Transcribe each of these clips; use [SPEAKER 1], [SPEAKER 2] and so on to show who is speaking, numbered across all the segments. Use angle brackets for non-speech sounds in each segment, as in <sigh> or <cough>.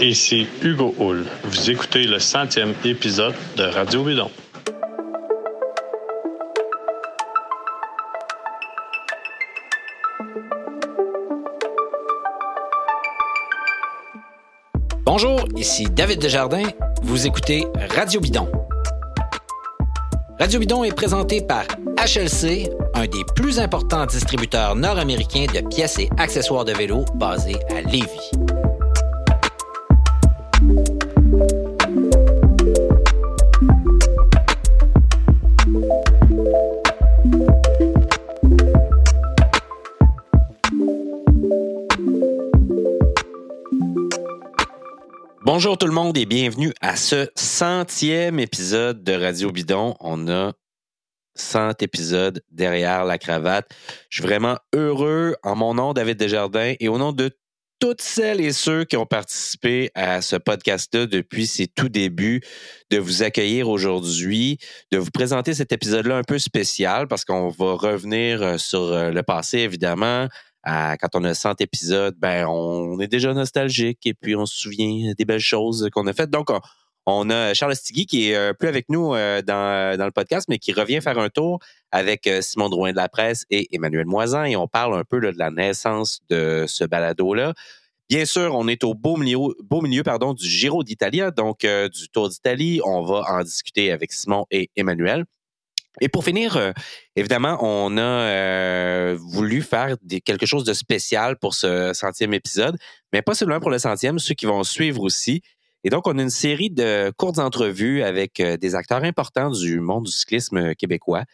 [SPEAKER 1] Ici Hugo Hull. Vous écoutez le centième épisode de Radio Bidon.
[SPEAKER 2] Bonjour, ici David Desjardins. Vous écoutez Radio Bidon. Radio Bidon est présenté par HLC, un des plus importants distributeurs nord-américains de pièces et accessoires de vélo basés à Lévis. Bonjour tout le monde et bienvenue à ce centième épisode de Radio Bidon. On a 100 épisodes derrière la cravate. Je suis vraiment heureux en mon nom, David Desjardins, et au nom de toutes celles et ceux qui ont participé à ce podcast-là depuis ses tout débuts, de vous accueillir aujourd'hui, de vous présenter cet épisode-là un peu spécial parce qu'on va revenir euh, sur euh, le passé, évidemment, quand on a 100 épisodes, ben, on est déjà nostalgique et puis on se souvient des belles choses qu'on a faites. Donc, on, a Charles Stigui qui est euh, plus avec nous euh, dans, le podcast, mais qui revient faire un tour avec euh, Simon Drouin de la presse et Emmanuel Moisan et on parle un peu de la naissance de ce balado-là. Bien sûr, on est au beau milieu, du Giro d'Italia, donc du Tour d'Italie. On va en discuter avec Simon et Emmanuel. Et pour finir, euh, évidemment, on a euh, voulu faire quelque chose de spécial pour ce centième épisode, mais pas seulement pour le centième, ceux qui vont suivre aussi. Et donc, on a une série de courtes entrevues avec euh, des acteurs importants du monde du cyclisme québécois.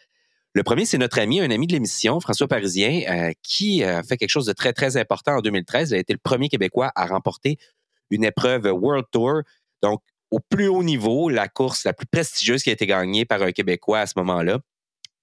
[SPEAKER 2] Le premier, c'est notre ami, un ami de l'émission, François Parisien, qui a fait quelque chose de très, très important en 2013. Il a été le premier Québécois à remporter une épreuve World Tour. Donc, au plus haut niveau, la course la plus prestigieuse qui a été gagnée par un Québécois à ce moment-là.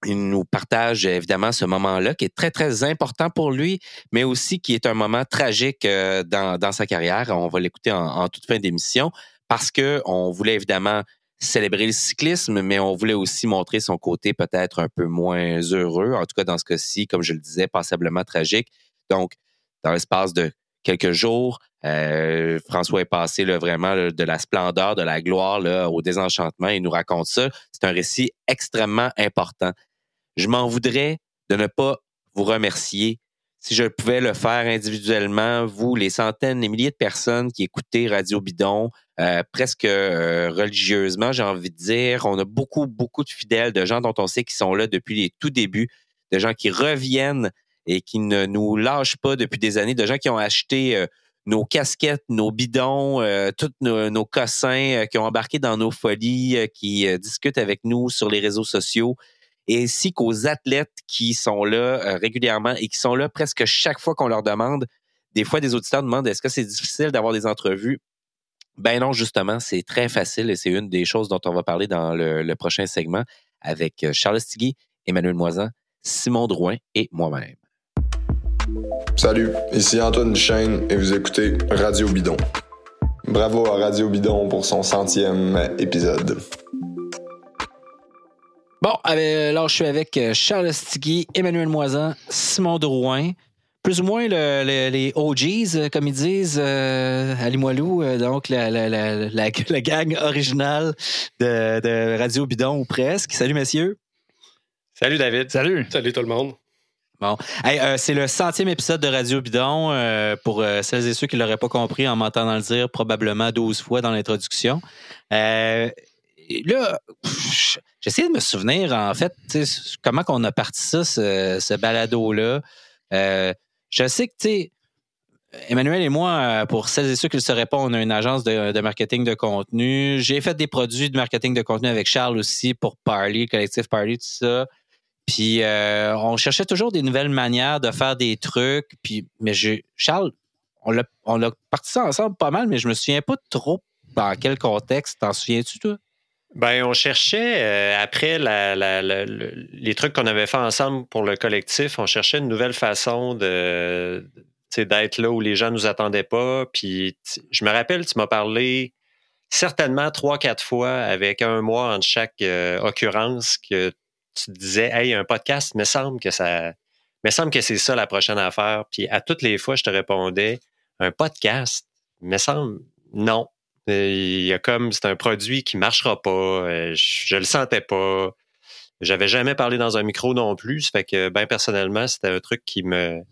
[SPEAKER 2] Il nous partage évidemment ce moment-là qui est très, très important pour lui, mais aussi qui est un moment tragique euh, dans, dans sa carrière. On va l'écouter en, toute fin d'émission parce qu'on voulait évidemment célébrer le cyclisme, mais on voulait aussi montrer son côté peut-être un peu moins heureux, en tout cas dans ce cas-ci, comme je le disais, passablement tragique. Donc, dans l'espace de quelques jours, euh, François est passé là, vraiment de la splendeur, de la gloire au désenchantement. Il nous raconte ça. C'est un récit extrêmement important. Je m'en voudrais de ne pas vous remercier. Si je pouvais le faire individuellement, vous, les centaines, les milliers de personnes qui écoutez Radio Bidon, euh, presque euh, religieusement, j'ai envie de dire, on a beaucoup, beaucoup de fidèles, de gens dont on sait qu'ils sont là depuis les tout débuts, de gens qui reviennent et qui ne nous lâchent pas depuis des années, de gens qui ont acheté nos casquettes, nos bidons, euh, tous nos, cossins euh, qui ont embarqué dans nos folies, euh, qui discutent avec nous sur les réseaux sociaux, ainsi qu'aux athlètes qui sont là régulièrement et qui sont là presque chaque fois qu'on leur demande. Des fois, des auditeurs demandent est-ce que c'est difficile d'avoir des entrevues? Ben non, justement, c'est très facile et c'est une des choses dont on va parler dans le, prochain segment avec Charles Stigui, Emmanuel Moisan, Simon Drouin et moi-même.
[SPEAKER 3] Salut, ici Antoine Duchesne et vous écoutez Radio Bidon. Bravo à Radio Bidon pour son centième épisode.
[SPEAKER 2] Bon, alors je suis avec euh, Charles Stigui, Emmanuel Moisan, Simon Drouin, plus ou moins les OGs, euh, comme ils disent euh, à Limoilou, donc la, la, gang originale de, de Radio Bidon ou presque. Salut messieurs.
[SPEAKER 4] Salut David.
[SPEAKER 5] Salut.
[SPEAKER 4] Salut tout le monde.
[SPEAKER 2] Euh, c'est le centième épisode de Radio Bidon. Euh, pour euh, celles et ceux qui ne l'auraient pas compris en m'entendant le dire probablement 12 fois dans l'introduction. là, j'essaie de me souvenir, en fait, comment on a parti ça, ce, balado-là. je sais que, tu Emmanuel et moi, pour celles et ceux qui ne le sauraient pas, on a une agence de, marketing de contenu. J'ai fait des produits de marketing de contenu avec Charles aussi pour Parley, Collectif Parley, tout ça. Puis euh, on cherchait toujours des nouvelles manières de faire des trucs. Puis, mais je, Charles, on l'a, on parti ça ensemble pas mal, mais je me souviens pas trop dans quel contexte. T'en souviens-tu, toi?
[SPEAKER 4] Ben, on cherchait, euh, après les trucs qu'on avait fait ensemble pour le collectif, on cherchait une nouvelle façon de, d'être là où les gens nous attendaient pas. Puis je me rappelle, tu m'as parlé certainement trois, quatre fois avec un mois entre chaque euh, occurrence que tu disais, hey, un podcast, me semble que ça, me semble que c'est ça la prochaine affaire. Puis à toutes les fois, je te répondais, un podcast, me semble, non. Il y a comme, c'est un produit qui marchera pas. Je, je le sentais pas. J'avais jamais parlé dans un micro non plus. Ça fait que, ben, personnellement, c'était un truc qui me,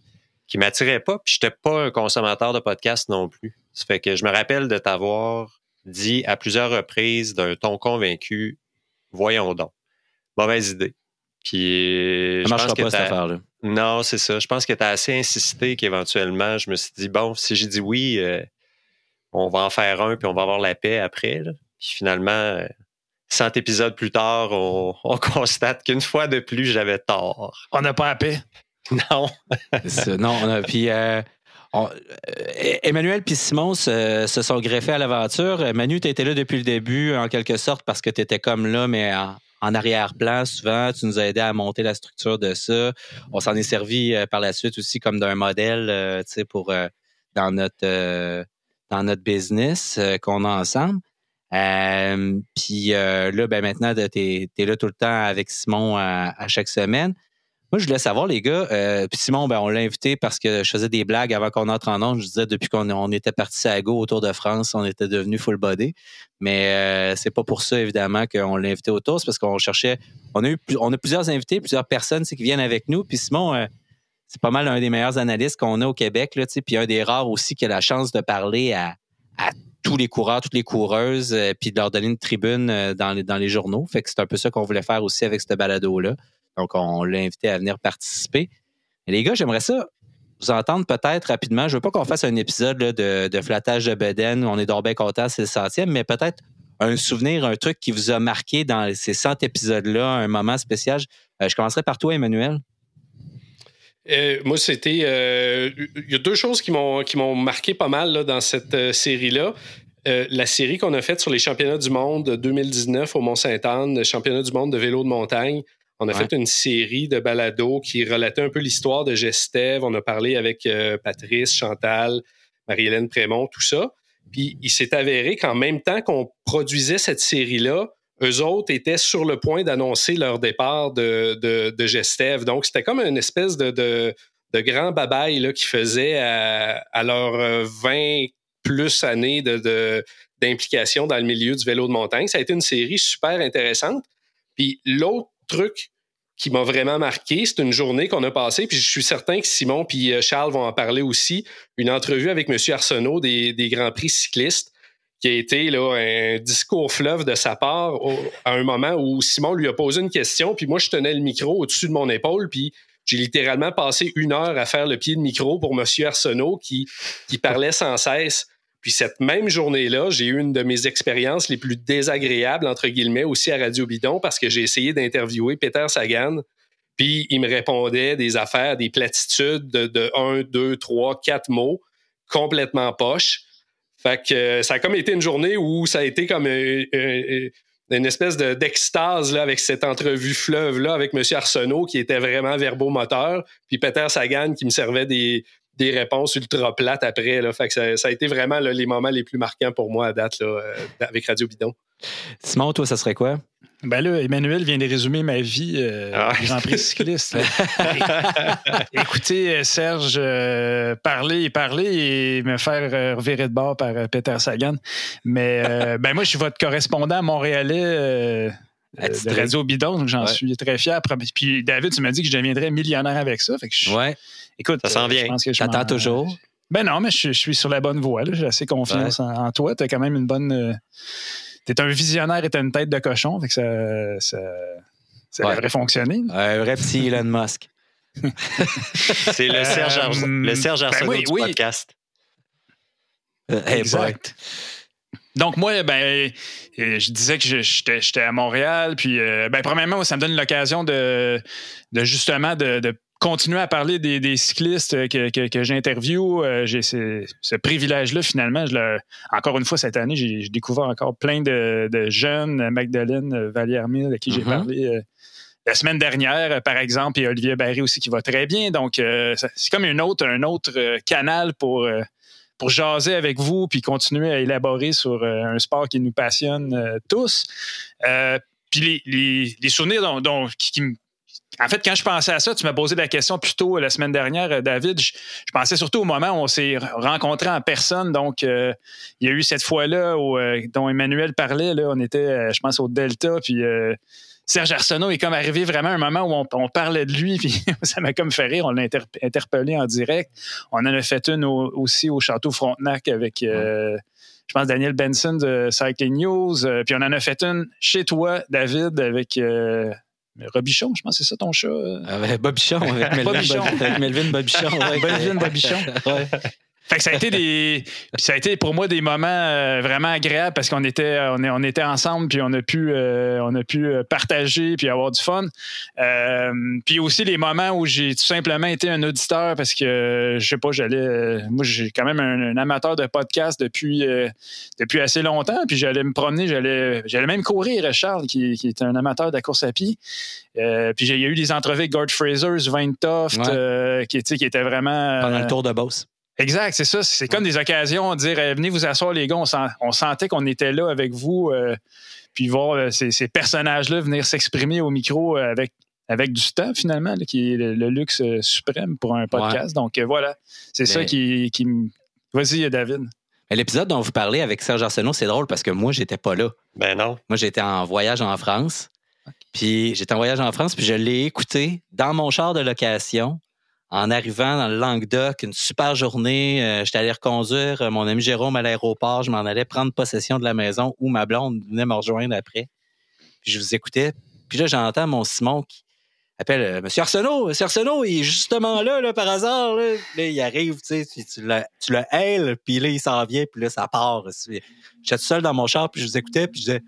[SPEAKER 4] qui m'attirait pas. Puis j'étais pas un consommateur de podcast non plus. Ça fait que je me rappelle de t'avoir dit à plusieurs reprises d'un ton convaincu, voyons donc. Mauvaise idée. Puis,
[SPEAKER 6] ça marchera pas, cette affaire-là.
[SPEAKER 4] Non, c'est ça. Je pense que tu as assez insisté qu'éventuellement, je me suis dit, bon, si j'ai dit oui, euh, on va en faire un, puis on va avoir la paix après. Puis finalement, 100 euh, épisodes plus tard, <laughs> on, constate qu'une fois de plus, j'avais tort.
[SPEAKER 5] On n'a pas la paix? <laughs>
[SPEAKER 4] Non.
[SPEAKER 6] non, on a, puis euh, Emmanuel et Simon se, sont greffés à l'aventure. Manu, tu étais là depuis le début, en quelque sorte, parce que tu étais comme là, mais en, en arrière-plan souvent. Tu nous as aidé à monter la structure de ça. On s'en est servi euh, par la suite aussi comme d'un modèle, euh, tu sais, pour euh, dans notre dans notre business qu'on a ensemble. puis là, ben maintenant, tu es, là tout le temps avec Simon à chaque semaine. Moi, je voulais savoir, les gars, euh, puis Simon, ben, on l'a invité parce que je faisais des blagues avant qu'on entre en ondes. Je disais, depuis qu'on on était parti à Go autour de France, on était devenu full body. Mais euh, c'est pas pour ça, évidemment, qu'on l'a invité autour. C'est parce qu'on cherchait. On a eu on a plusieurs invités, plusieurs personnes qui viennent avec nous. Puis Simon, euh, c'est pas mal un des meilleurs analystes qu'on a au Québec, là, puis un des rares aussi qui a la chance de parler à, tous les coureurs, toutes les coureuses, puis de leur donner une tribune dans les, dans les journaux. Fait que c'est un peu ça qu'on voulait faire aussi avec ce balado-là. Donc, on l'a invité à venir participer. Et les gars, j'aimerais ça vous entendre peut-être rapidement. Je veux pas qu'on fasse un épisode de, flattage de Beden on est donc bien c'est le centième, mais peut-être un souvenir, un truc qui vous a marqué dans ces 100 épisodes-là, un moment spécial. Euh, je commencerai par toi, Emmanuel.
[SPEAKER 7] Euh, moi, c'était. Euh, il y a deux choses qui m'ont marqué pas mal dans cette série-là. la série qu'on a faite sur les championnats du monde 2019 au Mont-Sainte-Anne, le championnat du monde de vélo de montagne. On a fait une série de balados qui relatait un peu l'histoire de Gestev. On a parlé avec euh, Patrice, Chantal, Marie-Hélène Prémont, tout ça. Puis il s'est avéré qu'en même temps qu'on produisait cette série-là, eux autres étaient sur le point d'annoncer leur départ de, de, Gestev. Donc, c'était comme une espèce de, de, grand babaille là, qui faisait à, à leurs 20 plus années de, d'implication dans le milieu du vélo de montagne. Ça a été une série super intéressante. Puis l'autre truc qui m'a vraiment marqué. C'est une journée qu'on a passée, puis je suis certain que Simon puis euh, Charles vont en parler aussi. Une entrevue avec M. Arsenault des, Grands Prix cyclistes, qui a été là, un discours fleuve de sa part à un moment où Simon lui a posé une question, puis moi, je tenais le micro au-dessus de mon épaule, puis j'ai littéralement passé une heure à faire le pied de micro pour M. Arsenault qui parlait sans cesse puis cette même journée-là, j'ai eu une de mes expériences les plus désagréables, entre guillemets, aussi à Radio Bidon, parce que j'ai essayé d'interviewer Peter Sagan. Puis il me répondait des affaires, des platitudes de, de 1, 2, 3, 4 mots, complètement poche. Fait que euh, ça a comme été une journée où ça a été comme euh, euh, une espèce d'extase avec cette entrevue fleuve-là avec M. Arsenault qui était vraiment verbomoteur, puis Peter Sagan qui me servait des, des réponses ultra plates après. Là. Fait que ça, a été vraiment les moments les plus marquants pour moi à date là, euh, avec Radio Bidon.
[SPEAKER 6] Simon, toi, ça serait quoi?
[SPEAKER 5] Ben là, Emmanuel vient de résumer ma vie euh, ah. Grand Prix cycliste. <laughs> Écoutez euh, Serge parler et parler et me faire revirer de bord par Peter Sagan. Mais ben moi, je suis votre correspondant montréalais. De Radio Bidon, donc j'en suis très fier. Puis David, tu m'as dit que je deviendrais millionnaire avec ça. Fait que je,
[SPEAKER 6] ouais.
[SPEAKER 5] Écoute,
[SPEAKER 4] ça s'en vient.
[SPEAKER 6] T'attends toujours?
[SPEAKER 5] Ben non, mais je, suis sur la bonne voie. J'ai assez confiance en, toi. Tu as quand même une bonne. Euh, tu es un visionnaire et tu une tête de cochon. Fait que ça, ça, ça devrait fonctionner.
[SPEAKER 6] Un vrai petit <laughs> Elon Musk. <laughs>
[SPEAKER 4] C'est le Serge, euh, le Serge ben du podcast.
[SPEAKER 6] Euh, exact.
[SPEAKER 5] Donc moi, ben, je disais que j'étais à Montréal, puis ben, premièrement, ça me donne l'occasion de, de, justement de, de continuer à parler des, cyclistes que, que, que j'interviewe. Euh, j'ai ce, privilège-là, finalement. Je encore une fois, cette année, j'ai découvert encore plein de, jeunes, Magdalene Vallière-Mille, à qui j'ai mm-hmm. parlé euh, la semaine dernière, par exemple, et Olivier Barry aussi, qui va très bien. Donc, euh, c'est comme une autre, un autre canal pour, pour jaser avec vous, puis continuer à élaborer sur un sport qui nous passionne tous. puis les, les, souvenirs dont, qui, qui, en fait, quand je pensais à ça, tu m'as posé la question plus tôt la semaine dernière, David. Je, pensais surtout au moment où on s'est rencontrés en personne. Donc, il y a eu cette fois-là dont Emmanuel parlait. Là, on était, je pense, au Delta. Puis Serge Arsenault est comme arrivé vraiment à un moment où on, parlait de lui, <laughs> puis ça m'a comme fait rire. On l'a interpellé en direct. On en a fait une aussi au Château Frontenac avec, euh, je pense, Daniel Benson de Cycling News. Euh, puis on en a fait une chez toi, David, avec. Euh, Robichon, je pense que c'est ça ton chat.
[SPEAKER 6] Avec <laughs> Bobichon, avec Melvin Bobichon. Avec Melvin Bobichon.
[SPEAKER 5] Melvin Bobichon. ouais. Fait que ça a été des, ça a été pour moi des moments euh, vraiment agréables parce qu'on était, on, est, on était ensemble puis on a pu, euh, on a pu euh, partager puis avoir du fun. puis aussi les moments où j'ai tout simplement été un auditeur parce que je sais pas, j'allais, moi j'ai quand même un, amateur de podcast depuis, depuis assez longtemps puis j'allais me promener, j'allais, j'allais même courir Charles qui, qui est un amateur de la course à pied. puis il y a eu des entrevues avec Gord Fraser, Sven Toft, qui, qui était vraiment
[SPEAKER 6] pendant le tour de Boss.
[SPEAKER 5] Exact, c'est ça. C'est comme des occasions de dire venez vous asseoir, les gars. On, sentait qu'on était là avec vous, euh, puis voir euh, ces, personnages-là venir s'exprimer au micro euh, avec, avec du temps, finalement, qui est le, luxe suprême pour un podcast. Donc voilà, c'est ça qui, qui Vas-y, David.
[SPEAKER 6] L'épisode dont vous parlez avec Serge Arsenault, c'est drôle parce que moi, j'étais pas là.
[SPEAKER 4] Ben non.
[SPEAKER 6] Moi, j'étais en voyage en France. Puis j'étais en voyage en France, puis je l'ai écouté dans mon char de location en arrivant dans le Languedoc, une super journée. Euh, j'étais allé reconduire euh, mon ami Jérôme à l'aéroport. Je m'en allais prendre possession de la maison où ma blonde venait me rejoindre après. Puis je vous écoutais. Puis là, j'entends mon Simon qui appelle euh, Monsieur Arsenault. Monsieur Arsenault, il est justement là, là par hasard. Là, il arrive, tu sais, tu, le, tu le puis là, il s'en vient, puis là, ça part. J'étais seul dans mon char, puis je vous écoutais, puis je disais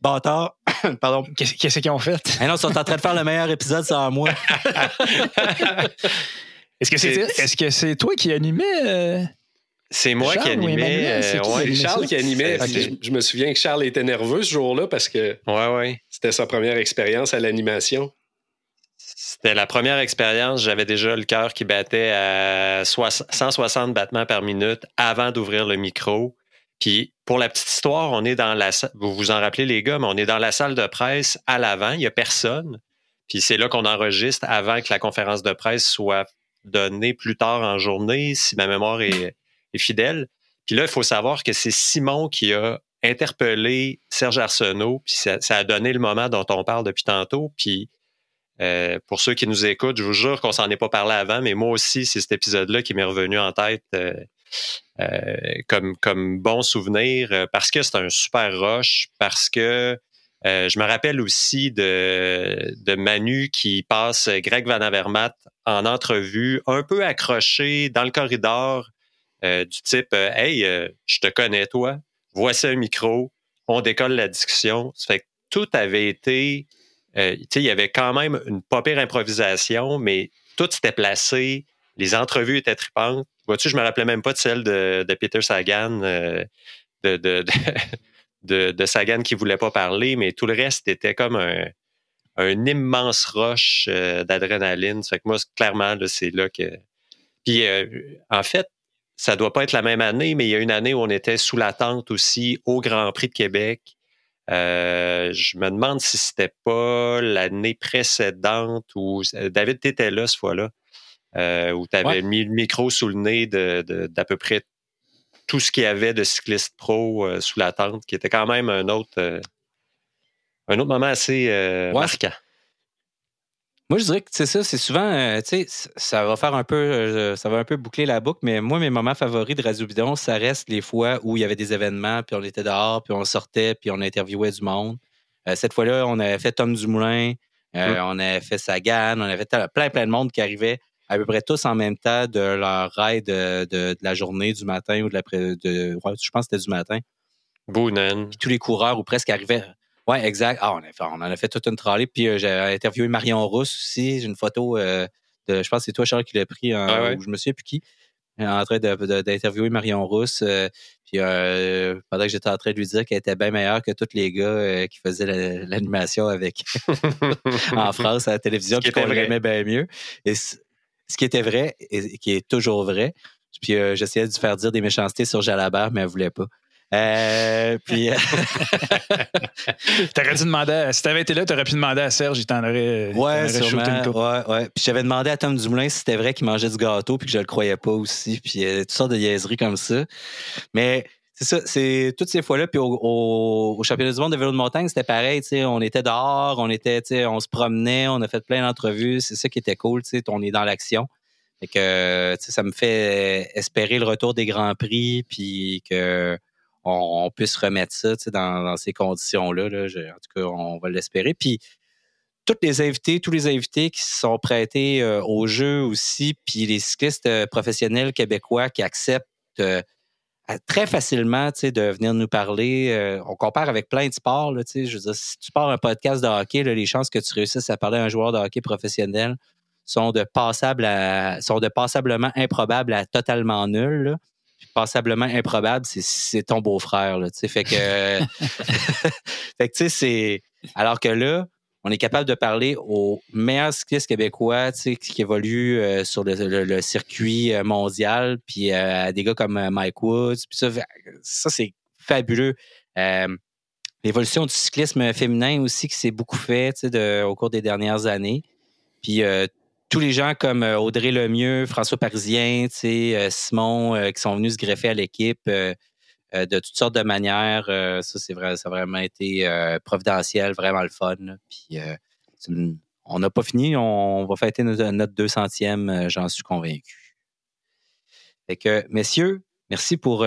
[SPEAKER 6] Bâtard, <coughs> pardon.
[SPEAKER 5] Qu'est-ce qu'ils ont fait?
[SPEAKER 6] non, ils sont en train de faire le meilleur épisode sans moi. <laughs>
[SPEAKER 5] Est-ce que c'est est, -ce c'est toi qui animais? Euh,
[SPEAKER 4] c'est moi qui animais.
[SPEAKER 7] C'est euh, Charles qui animait. Je, me souviens que Charles était nerveux ce jour-là parce que
[SPEAKER 4] ouais, ouais.
[SPEAKER 7] c'était sa première expérience à l'animation.
[SPEAKER 4] C'était la première expérience. J'avais déjà le cœur qui battait à 160 battements par minute avant d'ouvrir le micro. Puis pour la petite histoire, on est dans la vous vous en rappelez les gars, mais on est dans la salle de presse à l'avant, il n'y a personne. Puis c'est là qu'on enregistre avant que la conférence de presse soit donné plus tard en journée, si ma mémoire est, fidèle. Puis là, il faut savoir que c'est Simon qui a interpellé Serge Arsenault, puis ça, a donné le moment dont on parle depuis tantôt. Puis euh, pour ceux qui nous écoutent, je vous jure qu'on s'en est pas parlé avant, mais moi aussi, c'est cet épisode-là qui m'est revenu en tête euh, comme, comme bon souvenir, parce que c'est un super rush, parce que je me rappelle aussi de, Manu qui passe Greg Van Avermaet en entrevue, un peu accroché dans le corridor, euh, du type euh, Hey, euh, je te connais, toi, voici un micro, on décolle la discussion. Ça fait que tout avait été. il y avait quand même une pas pire improvisation, mais tout s'était placé, les entrevues étaient tripantes. Vois-tu, je me rappelais même pas de celle de, Peter Sagan, de, de, <laughs> de, de, Sagan qui voulait pas parler, mais tout le reste était comme un, immense rush euh, d'adrénaline. Fait que moi, clairement, c'est là que. Puis, euh, en fait, ça doit pas être la même année, mais il y a une année où on était sous la tente aussi au Grand Prix de Québec. Euh, je me demande si c'était pas l'année précédente où David, tu étais là ce fois-là, où tu avais mis le micro sous le nez d'à de, peu près tout ce qu'il y avait de cyclistes pro sous la tente, qui était quand même un autre, un autre moment assez euh, marquant.
[SPEAKER 6] Moi, je dirais que c'est ça, c'est souvent, euh, tu sais, ça va faire un peu, euh, ça va un peu boucler la boucle, mais moi, mes moments favoris de Radio Bidon, ça reste les fois où il y avait des événements, puis on était dehors, puis on sortait, puis on interviewait du monde. cette fois-là, on avait fait Tom Dumoulin, hum. on avait fait Sagan, on avait fait plein, plein de monde qui arrivait à peu près tous en même temps de leur raid de, la journée, du matin ou de l'après, de, je pense que c'était du matin.
[SPEAKER 4] Boonen.
[SPEAKER 6] Tous les coureurs ou presque arrivaient oui, exact. Ah, on, on en a fait toute une trolley. Puis euh, j'ai interviewé Marion Rousse aussi. J'ai une photo euh, de, je pense que c'est toi, Charles, qui l'a pris, en, ah je me souviens plus qui, en train d'interviewer Marion Rousse. Euh, puis pendant que j'étais en train de lui dire qu'elle était bien meilleure que tous les gars qui faisaient l'animation avec <laughs> <laughs> en France à la télévision, puis qu'on l'aimait bien mieux. Et ce qui était vrai, et qui est toujours vrai. Puis j'essayais de faire dire des méchancetés sur Jalabert, mais elle voulait pas. Euh, puis. <laughs>
[SPEAKER 5] t'aurais dû demander, si t'avais été là, t'aurais pu demander à Serge, il t'en aurait.
[SPEAKER 6] Ouais, sûrement. Ouais, ouais. Puis j'avais demandé à Tom Dumoulin si c'était vrai qu'il mangeait du gâteau, puis que je le croyais pas aussi, puis euh, toutes sortes de niaiseries comme ça. Mais c'est ça, c'est toutes ces fois-là. Puis au, championnat du monde de vélo de montagne, c'était pareil. Tu sais, on était dehors, on était, tu sais, on se promenait, on a fait plein d'entrevues. C'est ça qui était cool. Tu sais, on est dans l'action. Fait que, tu sais, ça me fait espérer le retour des grands prix, puis que on, puisse remettre ça dans, ces conditions-là. en tout cas, on va l'espérer. Puis, tous les invités, tous les invités qui se sont prêtés euh, au jeu aussi, puis les cyclistes euh, professionnels québécois qui acceptent euh, très facilement de venir nous parler. on compare avec plein de sports. Là, je veux dire, si tu pars un podcast de hockey, les chances que tu réussisses à parler à un joueur de hockey professionnel sont de passable sont de passablement improbables à totalement nulles passablement improbable, c'est ton beau-frère. Fait que, <laughs> <laughs> fait que tu sais, c'est. Alors que là, on est capable de parler aux meilleurs cyclistes québécois qui évoluent euh, sur le, circuit euh, mondial, puis euh, à des gars comme Mike Woods. Ça, c'est fabuleux. L'évolution du cyclisme féminin aussi qui s'est beaucoup fait au cours des dernières années. Puis tous les gens comme Audrey Lemieux, François Parisien, Simon, qui sont venus se greffer à l'équipe de toutes sortes de manières. ça, c'est vrai, ça a vraiment été providentiel, vraiment le fun. Puis on n'a pas fini, on va fêter notre, notre 200e, j'en suis convaincu. Fait que, messieurs, merci pour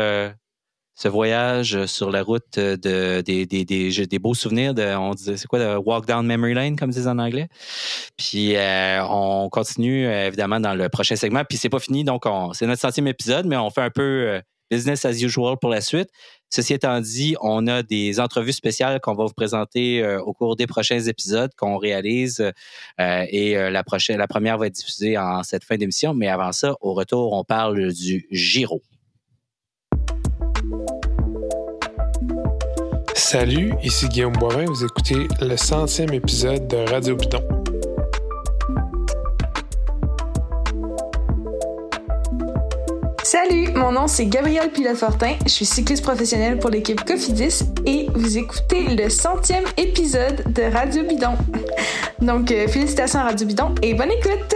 [SPEAKER 6] ce voyage sur la route de, des, des, des, beaux souvenirs de, on disait, c'est quoi, de Walk Down Memory Lane, comme disent en anglais? Puis euh, on continue euh, évidemment dans le prochain segment. Puis c'est pas fini, donc c'est notre centième épisode, mais on fait un peu euh, business as usual pour la suite. Ceci étant dit, on a des entrevues spéciales qu'on va vous présenter au cours des prochains épisodes qu'on réalise et la prochaine, la première va être diffusée en cette fin d'émission. Mais avant ça, au retour, on parle du Giro.
[SPEAKER 8] Salut, ici Guillaume Boivin, vous écoutez le centième épisode de Radio Bidon.
[SPEAKER 9] Salut, mon nom c'est Gabriel Pilote-Fortin, je suis cycliste professionnel pour l'équipe Cofidis et vous écoutez le centième épisode de Radio Bidon. Donc, euh, félicitations à Radio Bidon et bonne écoute!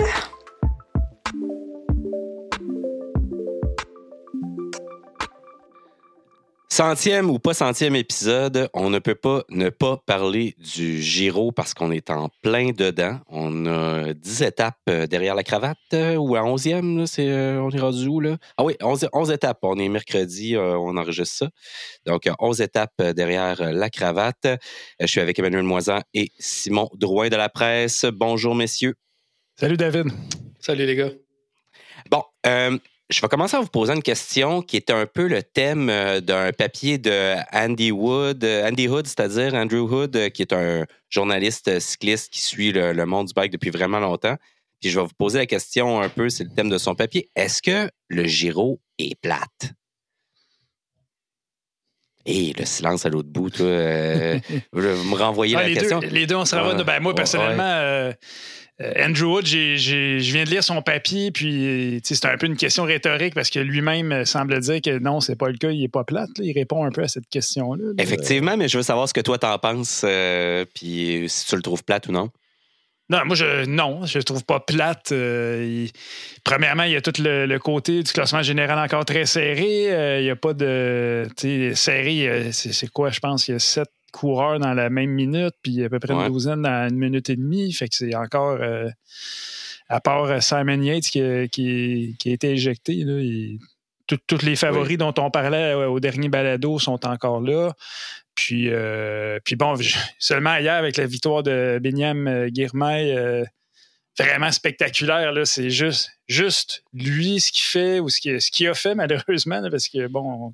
[SPEAKER 6] Centième ou pas centième épisode, on ne peut pas ne pas parler du Giro parce qu'on est en plein dedans. On a dix étapes euh, derrière la cravate euh, ou à onzième, c'est, euh, on est rendu où là? Ah oui, onze, étapes. On est mercredi, on enregistre ça. Donc, onze étapes derrière la cravate. Je suis avec Emmanuel Moisan et Simon Drouin de la presse. Bonjour, messieurs.
[SPEAKER 5] Salut, David.
[SPEAKER 7] Salut, les gars.
[SPEAKER 6] Bon, je vais commencer à vous poser une question qui est un peu le thème euh, d'un papier de Andy Wood, euh, Andy Hood, c'est-à-dire Andrew Hood, euh, qui est un journaliste cycliste qui suit le, monde du bike depuis vraiment longtemps. Puis je vais vous poser la question un peu, c'est le thème de son papier. Est-ce que le Giro est plate? Et le silence à l'autre bout, toi, <laughs> vous me renvoyez la question.
[SPEAKER 5] les deux, on se renvoie. ben, moi, personnellement, euh, Andrew Wood, je viens de lire son papier, puis c'est un peu une question rhétorique parce que lui-même semble dire que non, c'est pas le cas, il est pas plate. Il répond un peu à cette question-là.
[SPEAKER 6] Effectivement, mais je veux savoir ce que toi t'en penses, euh, puis si tu le trouves plate ou non.
[SPEAKER 5] Non, moi, je, non, je le trouve pas plate. Euh, premièrement, il y a tout le, côté du classement général encore très serré. il n'y a pas de. Serré, c'est quoi, je pense? Il y a sept coureurs dans la même minute, puis à peu près une douzaine dans une minute et demie. Fait que c'est encore. Euh, à part Simon Yates qui, qui, a été éjecté, là, tous les favoris dont on parlait au dernier balado sont encore là. Puis, euh, puis bon, seulement hier, avec la victoire de Benyam Girmay, euh, vraiment spectaculaire, c'est juste, juste lui, ce qu'il fait ou ce qu'il a fait, <laughs> malheureusement, parce que bon,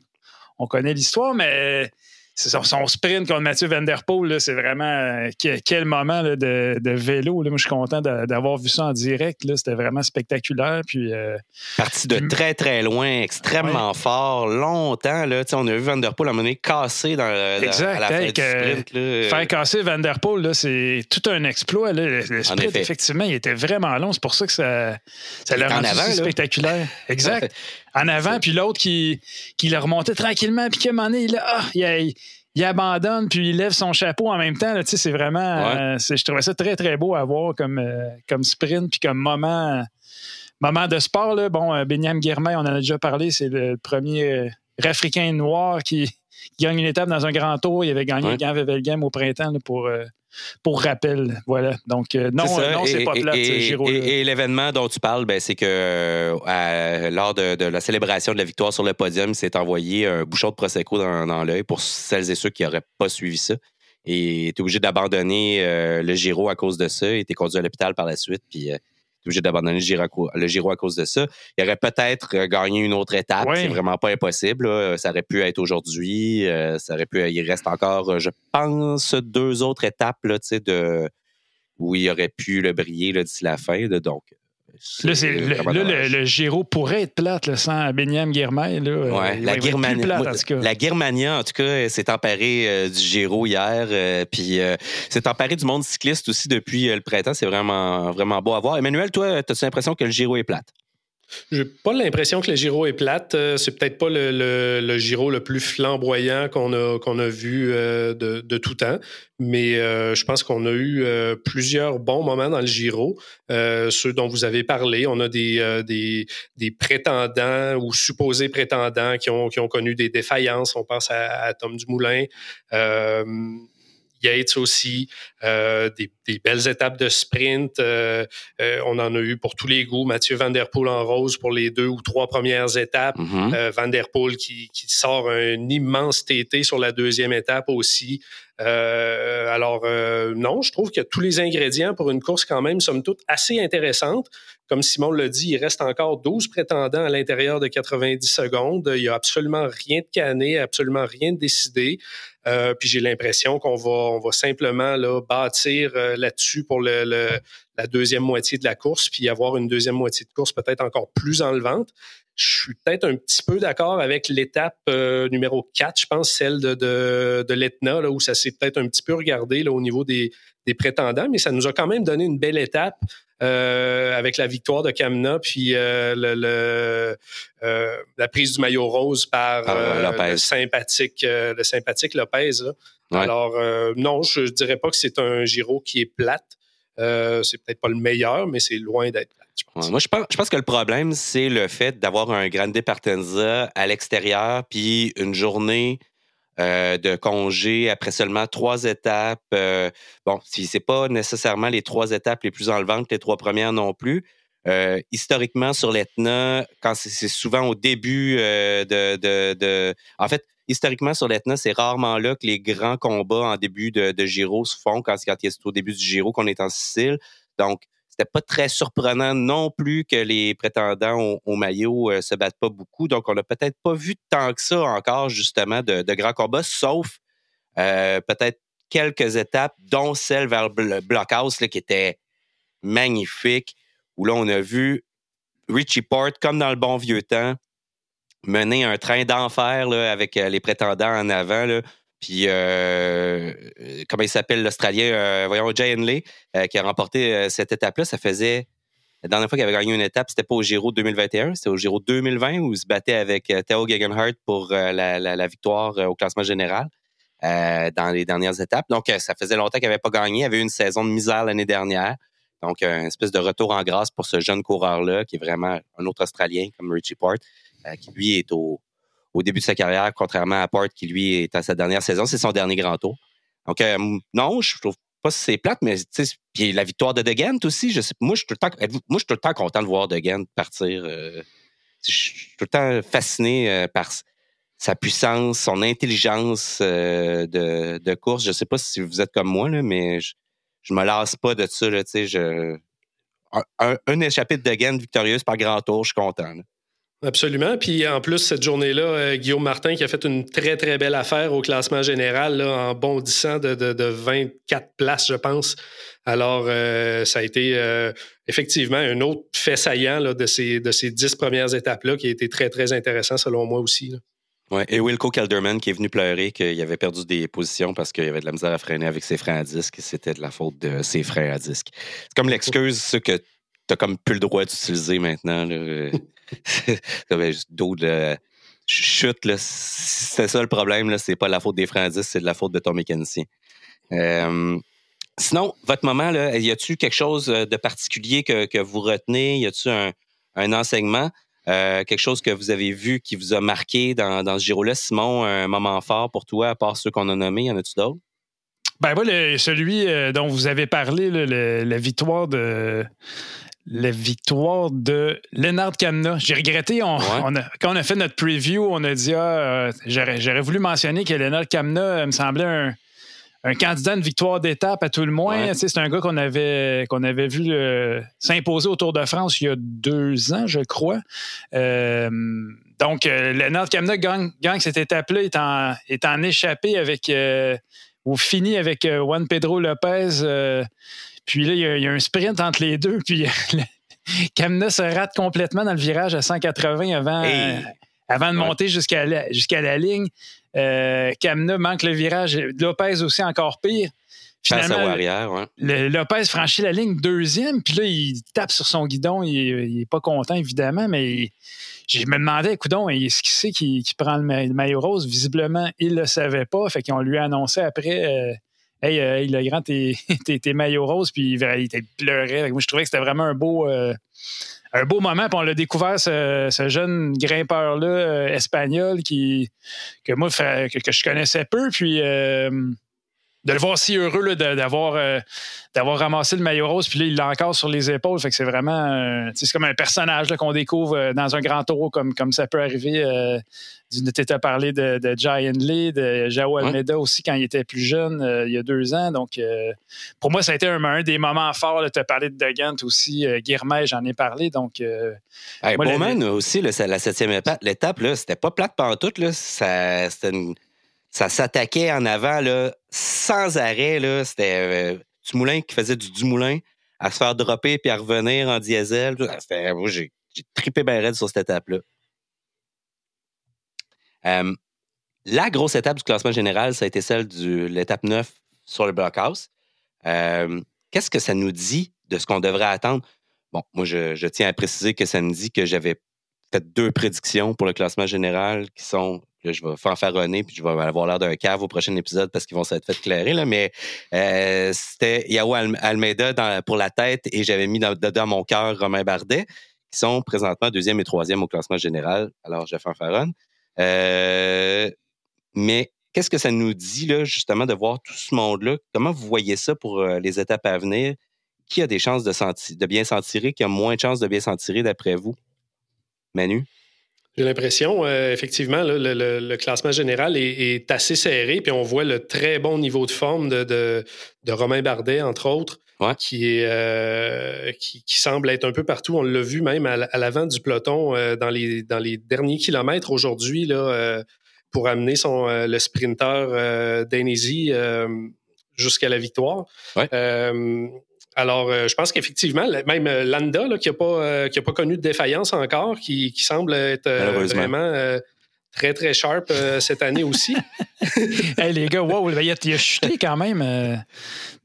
[SPEAKER 5] on connaît l'histoire, mais son, son, sprint contre Mathieu Van Der Poel, c'est vraiment euh, quel, moment là, de, de, vélo. Là. Moi, je suis content d'avoir vu ça en direct. C'était vraiment spectaculaire. Puis, euh,
[SPEAKER 2] Parti de très, très loin, extrêmement fort, longtemps. Là. On a vu Van Der Poel à un moment donné cassé dans,
[SPEAKER 5] exact,
[SPEAKER 2] à la fin du sprint. Là.
[SPEAKER 5] Faire casser Van Der Poel, c'est tout un exploit. Là. Le sprint, effectivement, il était vraiment long. C'est pour ça que ça, ça l'a rendu avant, spectaculaire. Exact. <laughs> en avant, puis l'autre qui, qui le remontait tranquillement, puis qu'à un moment donné, il, ah, il, il, abandonne, puis il lève son chapeau en même temps. c'est vraiment. Euh, je trouvais ça très, très beau à voir comme, euh, comme sprint, puis comme moment, moment de sport. Là. Bon, euh, Benyam Guermain, on en a déjà parlé, c'est le premier Africain noir qui, gagne une étape dans un grand tour. Il avait gagné ouais. le Gain Game au printemps pour pour rappel. Voilà. Donc, euh, non, non c'est pas plat, Giro.
[SPEAKER 2] Et, l'événement dont tu parles, ben, c'est que euh, lors de, la célébration de la victoire sur le podium, il s'est envoyé un bouchon de Prosecco dans, l'œil pour celles et ceux qui n'auraient pas suivi ça. Et était obligé d'abandonner euh, le Giro à cause de ça. Il était conduit à l'hôpital par la suite. Puis obligé d'abandonner le Giro, à cause de ça. Il aurait peut-être euh, gagné une autre étape. C'est vraiment pas impossible. Ça aurait pu être aujourd'hui. Euh, ça aurait pu. Il reste encore, je pense, deux autres étapes là, de, où il aurait pu le briller d'ici la fin. donc,
[SPEAKER 5] Là, le, le, Giro pourrait être plate sans Benyam Guermain.
[SPEAKER 2] Là, la, Guermania, la Germania, en tout cas, s'est emparée euh, du Giro hier. Euh, puis euh, s'est emparée du monde cycliste aussi depuis le printemps. C'est vraiment, vraiment beau à voir. Emmanuel, toi, as-tu l'impression que le Giro est plate?
[SPEAKER 7] J'ai pas l'impression que le Giro est plate. Euh, c'est peut-être pas le, le, Giro le plus flamboyant qu'on a, a vu euh, de, tout temps, mais euh, je pense qu'on a eu plusieurs bons moments dans le Giro, ceux dont vous avez parlé. On a des, des, des, prétendants ou supposés prétendants qui ont, qui ont connu des défaillances. On pense à, à Tom Dumoulin. Yates aussi, euh, des, belles étapes de sprint. Euh, euh, on en a eu pour tous les goûts. Mathieu Van Der Poel en rose pour les deux ou trois premières étapes. Mm-hmm. Van Der Poel qui, qui, sort un immense TT sur la deuxième étape aussi. Alors non, je trouve a tous les ingrédients pour une course quand même, somme toute, assez intéressante. Comme Simon l'a dit, il reste encore 12 prétendants à l'intérieur de 90 secondes. Il n'y a absolument rien de canné, absolument rien de décidé. Euh, puis j'ai l'impression qu'on va, simplement bâtir euh, là-dessus pour la deuxième moitié de la course, puis avoir une deuxième moitié de course peut-être encore plus enlevante. Je suis peut-être un petit peu d'accord avec l'étape euh, numéro 4, je pense, celle de, de, de l'Etna, où ça s'est peut-être un petit peu regardé là, au niveau des, des prétendants, mais ça nous a quand même donné une belle étape euh, avec la victoire de Kamna, puis euh, le, la prise du maillot rose par le sympathique, le sympathique Lopez. Alors non, je, dirais pas que c'est un Giro qui est plate. c'est peut-être pas le meilleur, mais c'est loin d'être.
[SPEAKER 2] Moi, je pense, que le problème, c'est le fait d'avoir un Grande Partenza à l'extérieur, puis une journée euh, de congé après seulement trois étapes. Euh, bon, si c'est pas nécessairement les trois étapes les plus enlevantes, les trois premières non plus. Euh, historiquement, sur l'Etna, quand c'est souvent au début de, de, En fait, historiquement, sur l'Etna, c'est rarement là que les grands combats en début de, de Giro se font, quand, quand c'est au début du Giro qu'on est en Sicile. Donc, c'était pas très surprenant non plus que les prétendants au, maillot euh, se battent pas beaucoup. Donc, on n'a peut-être pas vu tant que ça encore, justement, de, grands combats, sauf euh, peut-être quelques étapes, dont celle vers le blockhouse qui était magnifique, où là, on a vu Richie Port, comme dans le bon vieux temps, mener un train d'enfer avec euh, les prétendants en avant. Là. Puis, euh, comment il s'appelle, l'Australien, euh, voyons, Jay Henley, euh, qui a remporté cette étape-là. Ça faisait. La dernière fois qu'il avait gagné une étape, c'était pas au Giro 2021, c'était au Giro 2020 où il se battait avec Theo Gegenhardt pour la, victoire au classement général dans les dernières étapes. Donc, ça faisait longtemps qu'il n'avait pas gagné. Il avait eu une saison de misère l'année dernière. Donc, une espèce de retour en grâce pour ce jeune coureur-là, qui est vraiment un autre Australien comme Richie Port, qui lui est au, au début de sa carrière, contrairement à Port qui, lui, est à sa dernière saison. C'est son dernier grand tour. Donc, euh, non, je trouve pas que c'est plate, mais puis la victoire de Degent aussi, je sais, moi, je suis tout le temps, moi, je suis tout le temps content de voir Degent partir. Euh, je suis tout le temps fasciné euh, par sa puissance, son intelligence de, course. Je sais pas si vous êtes comme moi, là, mais je, je me lasse pas de ça. Un, un, échappé de Degent victorieuse par grand tour, je suis content.
[SPEAKER 7] Absolument. Puis en plus, cette journée-là, euh, Guillaume Martin qui a fait une très, très belle affaire au classement général là, en bondissant de, de, de, 24 places, je pense. Alors, euh, ça a été euh, effectivement un autre fait saillant là, de, ces, de ces dix premières étapes-là qui a été très, très intéressant selon moi aussi. Là.
[SPEAKER 2] Ouais, et Wilco Calderman qui est venu pleurer qu'il avait perdu des positions parce qu'il avait de la misère à freiner avec ses freins à disque et c'était de la faute de ses freins à disque. C'est comme l'excuse ce que tu n'as comme plus le droit d'utiliser maintenant. <laughs> <laughs> comme d'autres chute, c'est ça le problème. C'est pas la faute des disque, c'est de la faute de ton mécanicien. Euh, sinon, votre moment, là, y a-t-il quelque chose de particulier que, que vous retenez? Y a-t-il un, un enseignement? Euh, quelque chose que vous avez vu qui vous a marqué dans, dans ce Giro-là? Simon, un moment fort pour toi, à part ceux qu'on a nommés, y en a-tu d'autres?
[SPEAKER 5] Ben, moi, celui euh, dont vous avez parlé, la victoire de. La victoire de Lennart Kamna. J'ai regretté, on, quand on a fait notre preview, on a dit ah, euh, j'aurais voulu mentionner que Lennart Kamna me semblait un, un candidat à une victoire d'étape à tout le moins. C'est un gars qu'on avait, qu'on avait vu euh, s'imposer au Tour de France il y a deux ans, je crois. Euh, donc, euh, Leonard Kamna gagne, cette étape-là, est en, est en échappé avec, ou fini avec Juan Pedro Lopez. Puis là, il y, a, un sprint entre les deux. Puis <laughs> Kamna se rate complètement dans le virage à 180 avant, avant de monter jusqu'à la, la ligne. Euh, Kamna manque le virage. Lopez aussi encore pire.
[SPEAKER 2] Finalement, arrière, ouais.
[SPEAKER 5] Lopez franchit la ligne deuxième, puis là, il tape sur son guidon. Il n'est pas content, évidemment, mais je me demandais, coudon, est-ce qu'il sait qui, prend le, maillot rose? Visiblement, il ne le savait pas. Fait qu'on lui a annoncé après euh, Hey, euh, le grand, <laughs> t'es, maillot rose, puis il, il pleurait. Moi, je trouvais que c'était vraiment un beau un beau moment. Puis on l'a découvert, ce, jeune grimpeur-là euh, espagnol qui, que moi, que, je connaissais peu. Puis euh, de le voir si heureux d'avoir euh, d'avoir ramassé le maillot rose, puis là, il l'a encore sur les épaules. Fait que c'est vraiment c'est comme un personnage qu'on découvre dans un grand taureau, comme, comme ça peut arriver. tu as parlé de, de Giant Lee, de Jao Almeida aussi quand il était plus jeune, il y a deux ans. Donc, pour moi, ça a été un, des moments forts. Tu as parlé de Degant aussi. Guirmet, j'en ai parlé. Donc,
[SPEAKER 2] hey, Bowman aussi, la septième étape, l'étape, c'était pas plate pantoute. Là. Ça, une ça s'attaquait en avant là, sans arrêt. C'était euh, Dumoulin qui faisait du Dumoulin à se faire dropper puis à revenir en diesel. J'ai, trippé bien raide sur cette étape-là. Euh, la grosse étape du classement général, ça a été celle de l'étape 9 sur le blockhouse. Euh, qu'est-ce que ça nous dit de ce qu'on devrait attendre? Bon, moi, je, tiens à préciser que ça nous dit que j'avais fait deux prédictions pour le classement général qui sont je vais fanfaronner puis je vais avoir l'air d'un cave au prochain épisode parce qu'ils vont s'être fait clairer. Là, mais euh, c'était Yao Almeida pour la tête et j'avais mis dans, mon cœur Romain Bardet, qui sont présentement deuxième et troisième au classement général. Alors, je fanfaronne. Euh, mais qu'est-ce que ça nous dit, là, justement, de voir tout ce monde-là? Comment vous voyez ça pour euh, les étapes à venir? Qui a des chances de, de bien s'en tirer? Qui a moins de chances de bien s'en tirer d'après vous? Manu?
[SPEAKER 7] J'ai l'impression, euh, effectivement, le, classement général est, assez serré, puis on voit le très bon niveau de forme de, de, Romain Bardet, entre autres, qui, est, euh, qui, semble être un peu partout. On l'a vu même à, l'avant du peloton euh, dans, les, dans les derniers kilomètres aujourd'hui, là, pour amener son, le sprinter Dainese jusqu'à la victoire. Alors, euh, je pense qu'effectivement, même euh, Landa, qui n'a pas, euh, pas connu de défaillance encore, qui, semble être vraiment très, très sharp cette année aussi. <laughs>
[SPEAKER 5] hey, les gars, wow, il, a, chuté quand même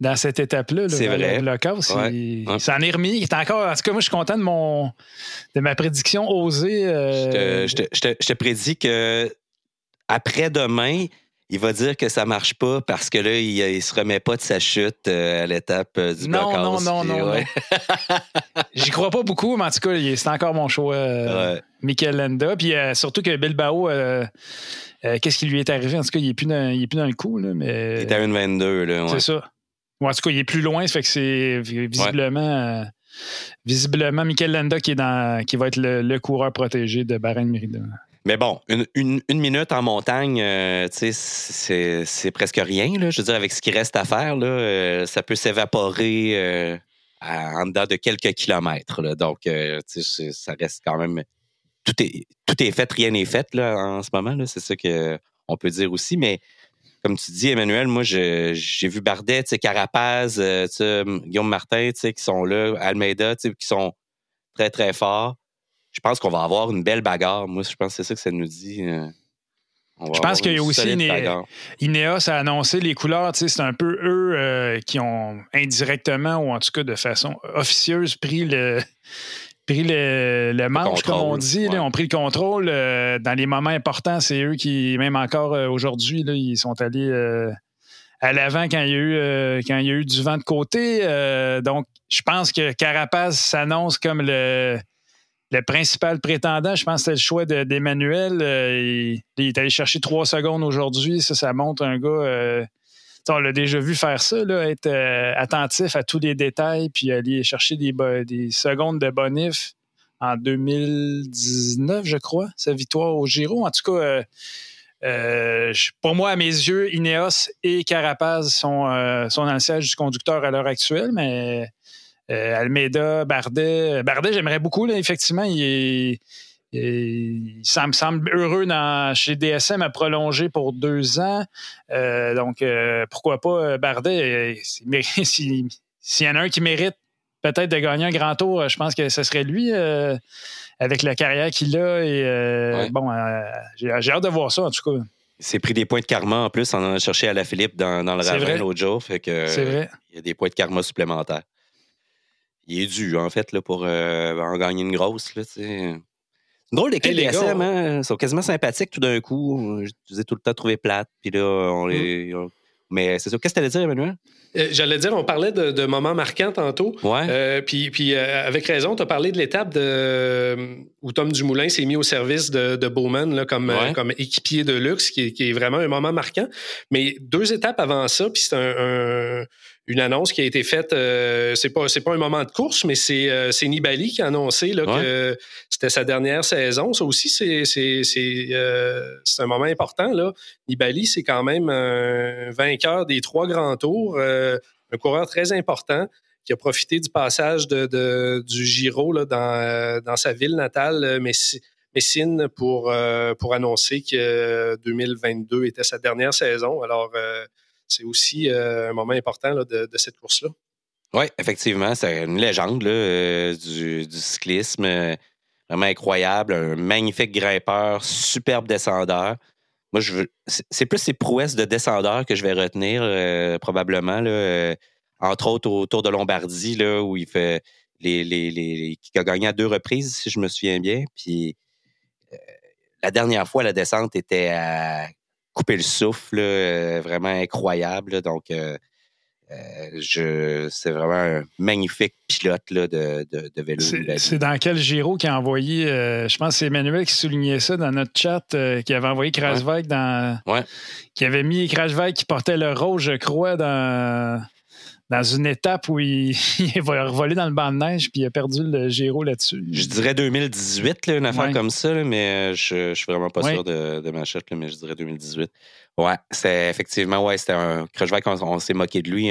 [SPEAKER 5] dans cette étape-là.
[SPEAKER 2] C'est vrai.
[SPEAKER 5] Le, il, s'en est remis. Il est encore. En tout cas, moi, je suis content de, mon, de ma prédiction osée.
[SPEAKER 2] Je, te, je, te, je te prédis que après-demain, il va dire que ça marche pas parce que là, il, il se remet pas de sa chute euh, à l'étape euh, du
[SPEAKER 5] non, Non, non, non, non. <laughs> J'y crois pas beaucoup, mais en tout cas, c'est encore mon choix. Euh, Michael Landa. Puis surtout que Bilbao, qu'est-ce qui lui est arrivé? En tout cas, il est plus dans, il est plus dans le coup. Là, mais...
[SPEAKER 2] Il est à 1,22. Là,
[SPEAKER 5] C'est ça. en tout cas, il est plus loin, ça fait que c'est visiblement. visiblement, Michael Landa qui, est dans, qui va être le, coureur protégé de Bahrain Merida.
[SPEAKER 2] Mais bon, une, minute en montagne, euh, c'est presque rien. Je veux dire, avec ce qui reste à faire, euh, ça peut s'évaporer euh, en dedans de quelques kilomètres. Donc, ça reste quand même tout est, tout est fait, rien n'est fait en ce moment. C'est ça qu'on peut dire aussi. Mais comme tu dis, Emmanuel, moi, j'ai vu Bardet, Carapaz, Guillaume Martin, qui sont là, Almeida, qui sont très, très forts. Je pense qu'on va avoir une belle bagarre. Moi, je pense que c'est ça que ça nous dit.
[SPEAKER 5] Je pense qu'il y a aussi Ineos a annoncé les couleurs. C'est un peu eux euh, qui ont indirectement ou en tout cas de façon officieuse pris le, pris le, le manche, comme on dit, ont pris le contrôle. Euh, dans les moments importants, c'est eux qui, même encore euh, aujourd'hui, ils sont allés à l'avant quand il y a eu quand il y a eu du vent de côté. donc, je pense que Carapaz s'annonce comme le le principal prétendant, je pense c'était le choix d'Emmanuel. Euh, il, est allé chercher trois secondes aujourd'hui. Ça, ça montre un gars. Euh, on l'a déjà vu faire ça, être euh, attentif à tous les détails, puis aller chercher des, des secondes de bonif en 2019, je crois, sa victoire au Giro. En tout cas, pour moi, à mes yeux, Ineos et Carapaz sont, sont dans le siège du conducteur à l'heure actuelle, mais Almeida, Bardet. Bardet, j'aimerais beaucoup, là, effectivement. Il, ça me semble heureux dans, chez DSM à prolonger pour deux ans. Euh, donc, euh, pourquoi pas Bardet? <laughs> S'il y en a un qui mérite peut-être de gagner un grand tour, je pense que ce serait lui avec la carrière qu'il a. Et bon, j'ai hâte de voir ça, en tout cas.
[SPEAKER 2] Il s'est pris des points de karma en plus. En a cherché à la Philippe dans, le ravin l'autre jour. Fait que,
[SPEAKER 5] C'est vrai.
[SPEAKER 2] Il y a des points de karma supplémentaires il est dû, en fait, là, pour euh, en gagner une grosse. Là, une drôle d'équipe hey, DSM, hein? Ils sont quasiment sympathiques tout d'un coup. Je les ai tout le temps trouvés plates. Puis là, on les. Mm. Mais c'est ça. Qu'est-ce que tu allais dire, Emmanuel?
[SPEAKER 7] Euh, j'allais dire, on parlait de, moments marquants tantôt.
[SPEAKER 2] Ouais.
[SPEAKER 7] Euh, puis, puis avec raison, tu as parlé de l'étape de, où Tom Dumoulin s'est mis au service de, de Bowman là, comme, comme équipier de luxe, qui est, qui est, vraiment un moment marquant. Mais deux étapes avant ça, puis c'est un une annonce qui a été faite. Euh, c'est pas c'est pas un moment de course, mais c'est euh, c'est Nibali qui a annoncé là, que c'était sa dernière saison. Ça aussi c'est c'est c'est euh, c'est un moment important là. Nibali c'est quand même un vainqueur des trois grands tours, euh, un coureur très important qui a profité du passage de, de du Giro là, dans dans sa ville natale, Messine pour pour annoncer que 2022 était sa dernière saison. Alors c'est aussi euh, un moment important de, cette course-là.
[SPEAKER 2] Oui, effectivement, c'est une légende euh, du, cyclisme. Euh, vraiment incroyable, un magnifique grimpeur, superbe descendeur. Moi, je veux. C'est plus ses prouesses de descendeur que je vais retenir, probablement. entre autres au Tour de Lombardie, là, où il fait les, les, qui a gagné à deux reprises, si je me souviens bien. Puis la dernière fois, la descente était à couper le souffle, euh, vraiment incroyable. donc, euh, euh, je, c'est vraiment un magnifique pilote de, de, vélo.
[SPEAKER 5] C'est, dans quel Giro qui a envoyé, je pense que c'est Emmanuel qui soulignait ça dans notre chat, qui avait envoyé Krasvik dans. Qui avait mis Krasvik qui portait le rose, je crois, dans dans une étape où <laughs> il, va revoler dans le banc de neige puis il a perdu le Giro là-dessus.
[SPEAKER 2] Je dirais 2018, une affaire comme ça, mais je, je suis vraiment pas sûr de, de ma shot, mais je dirais 2018. Ouais, c'est effectivement, ouais, c'était un Crutchback, on, on s'est moqué de lui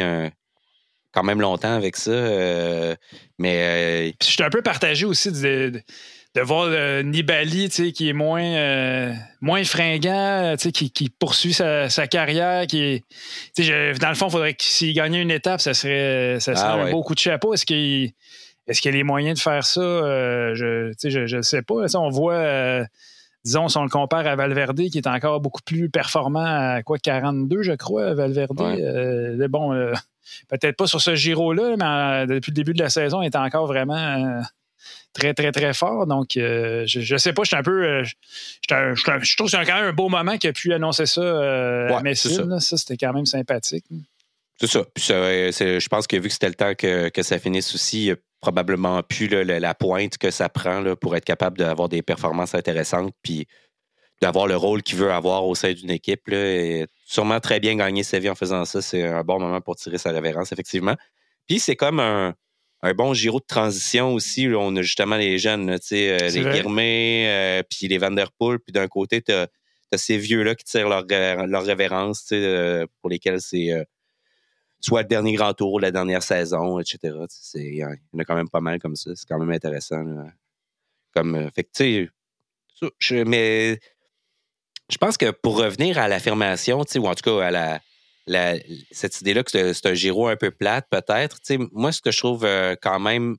[SPEAKER 2] quand même longtemps avec ça. Euh, mais.
[SPEAKER 5] Euh, je suis un peu partagé aussi de, de voir euh, Nibali, qui est moins, euh, moins fringant, qui, qui, poursuit sa, carrière, qui dans le fond, il faudrait que s'il gagnait une étape, ça serait, ça serait ah un beau coup de chapeau. Est-ce qu'il est-ce qu'il y a les moyens de faire ça? Euh, je ne sais pas. on voit, disons, si on le compare à Valverde, qui est encore beaucoup plus performant à quoi 42, je crois, Valverde. bon, peut-être pas sur ce Giro-là, mais depuis le début de la saison, il est encore vraiment très, très, très fort. Donc, euh, je, ne sais pas, je suis un peu. Euh, je, trouve que c'est quand même un beau moment qu'il a pu annoncer ça euh, à Messine. Ça, c'était quand même sympathique.
[SPEAKER 2] C'est ça. Puis je pense que vu que c'était le temps que, ça finisse aussi, il a probablement plus la, pointe que ça prend là, pour être capable d'avoir des performances intéressantes. Puis d'avoir le rôle qu'il veut avoir au sein d'une équipe. Là, et sûrement très bien gagner sa vie en faisant ça. C'est un bon moment pour tirer sa révérence, effectivement. Puis c'est comme un, un bon giro de transition aussi. on a justement les jeunes, euh, les Guirmé, euh, puis les Vanderpool. Puis d'un côté, tu as, ces vieux-là qui tirent leur, leur révérence, euh, pour lesquels c'est soit le dernier grand tour, la dernière saison, etc. Il y en a quand même pas mal comme ça. C'est quand même intéressant. Comme, fait que, Ça, je- mais je pense que pour revenir à l'affirmation, tu sais, ou en tout cas à la, cette idée-là que c'est c'est un Giro un peu plate, peut-être, moi, ce que je trouve euh, quand même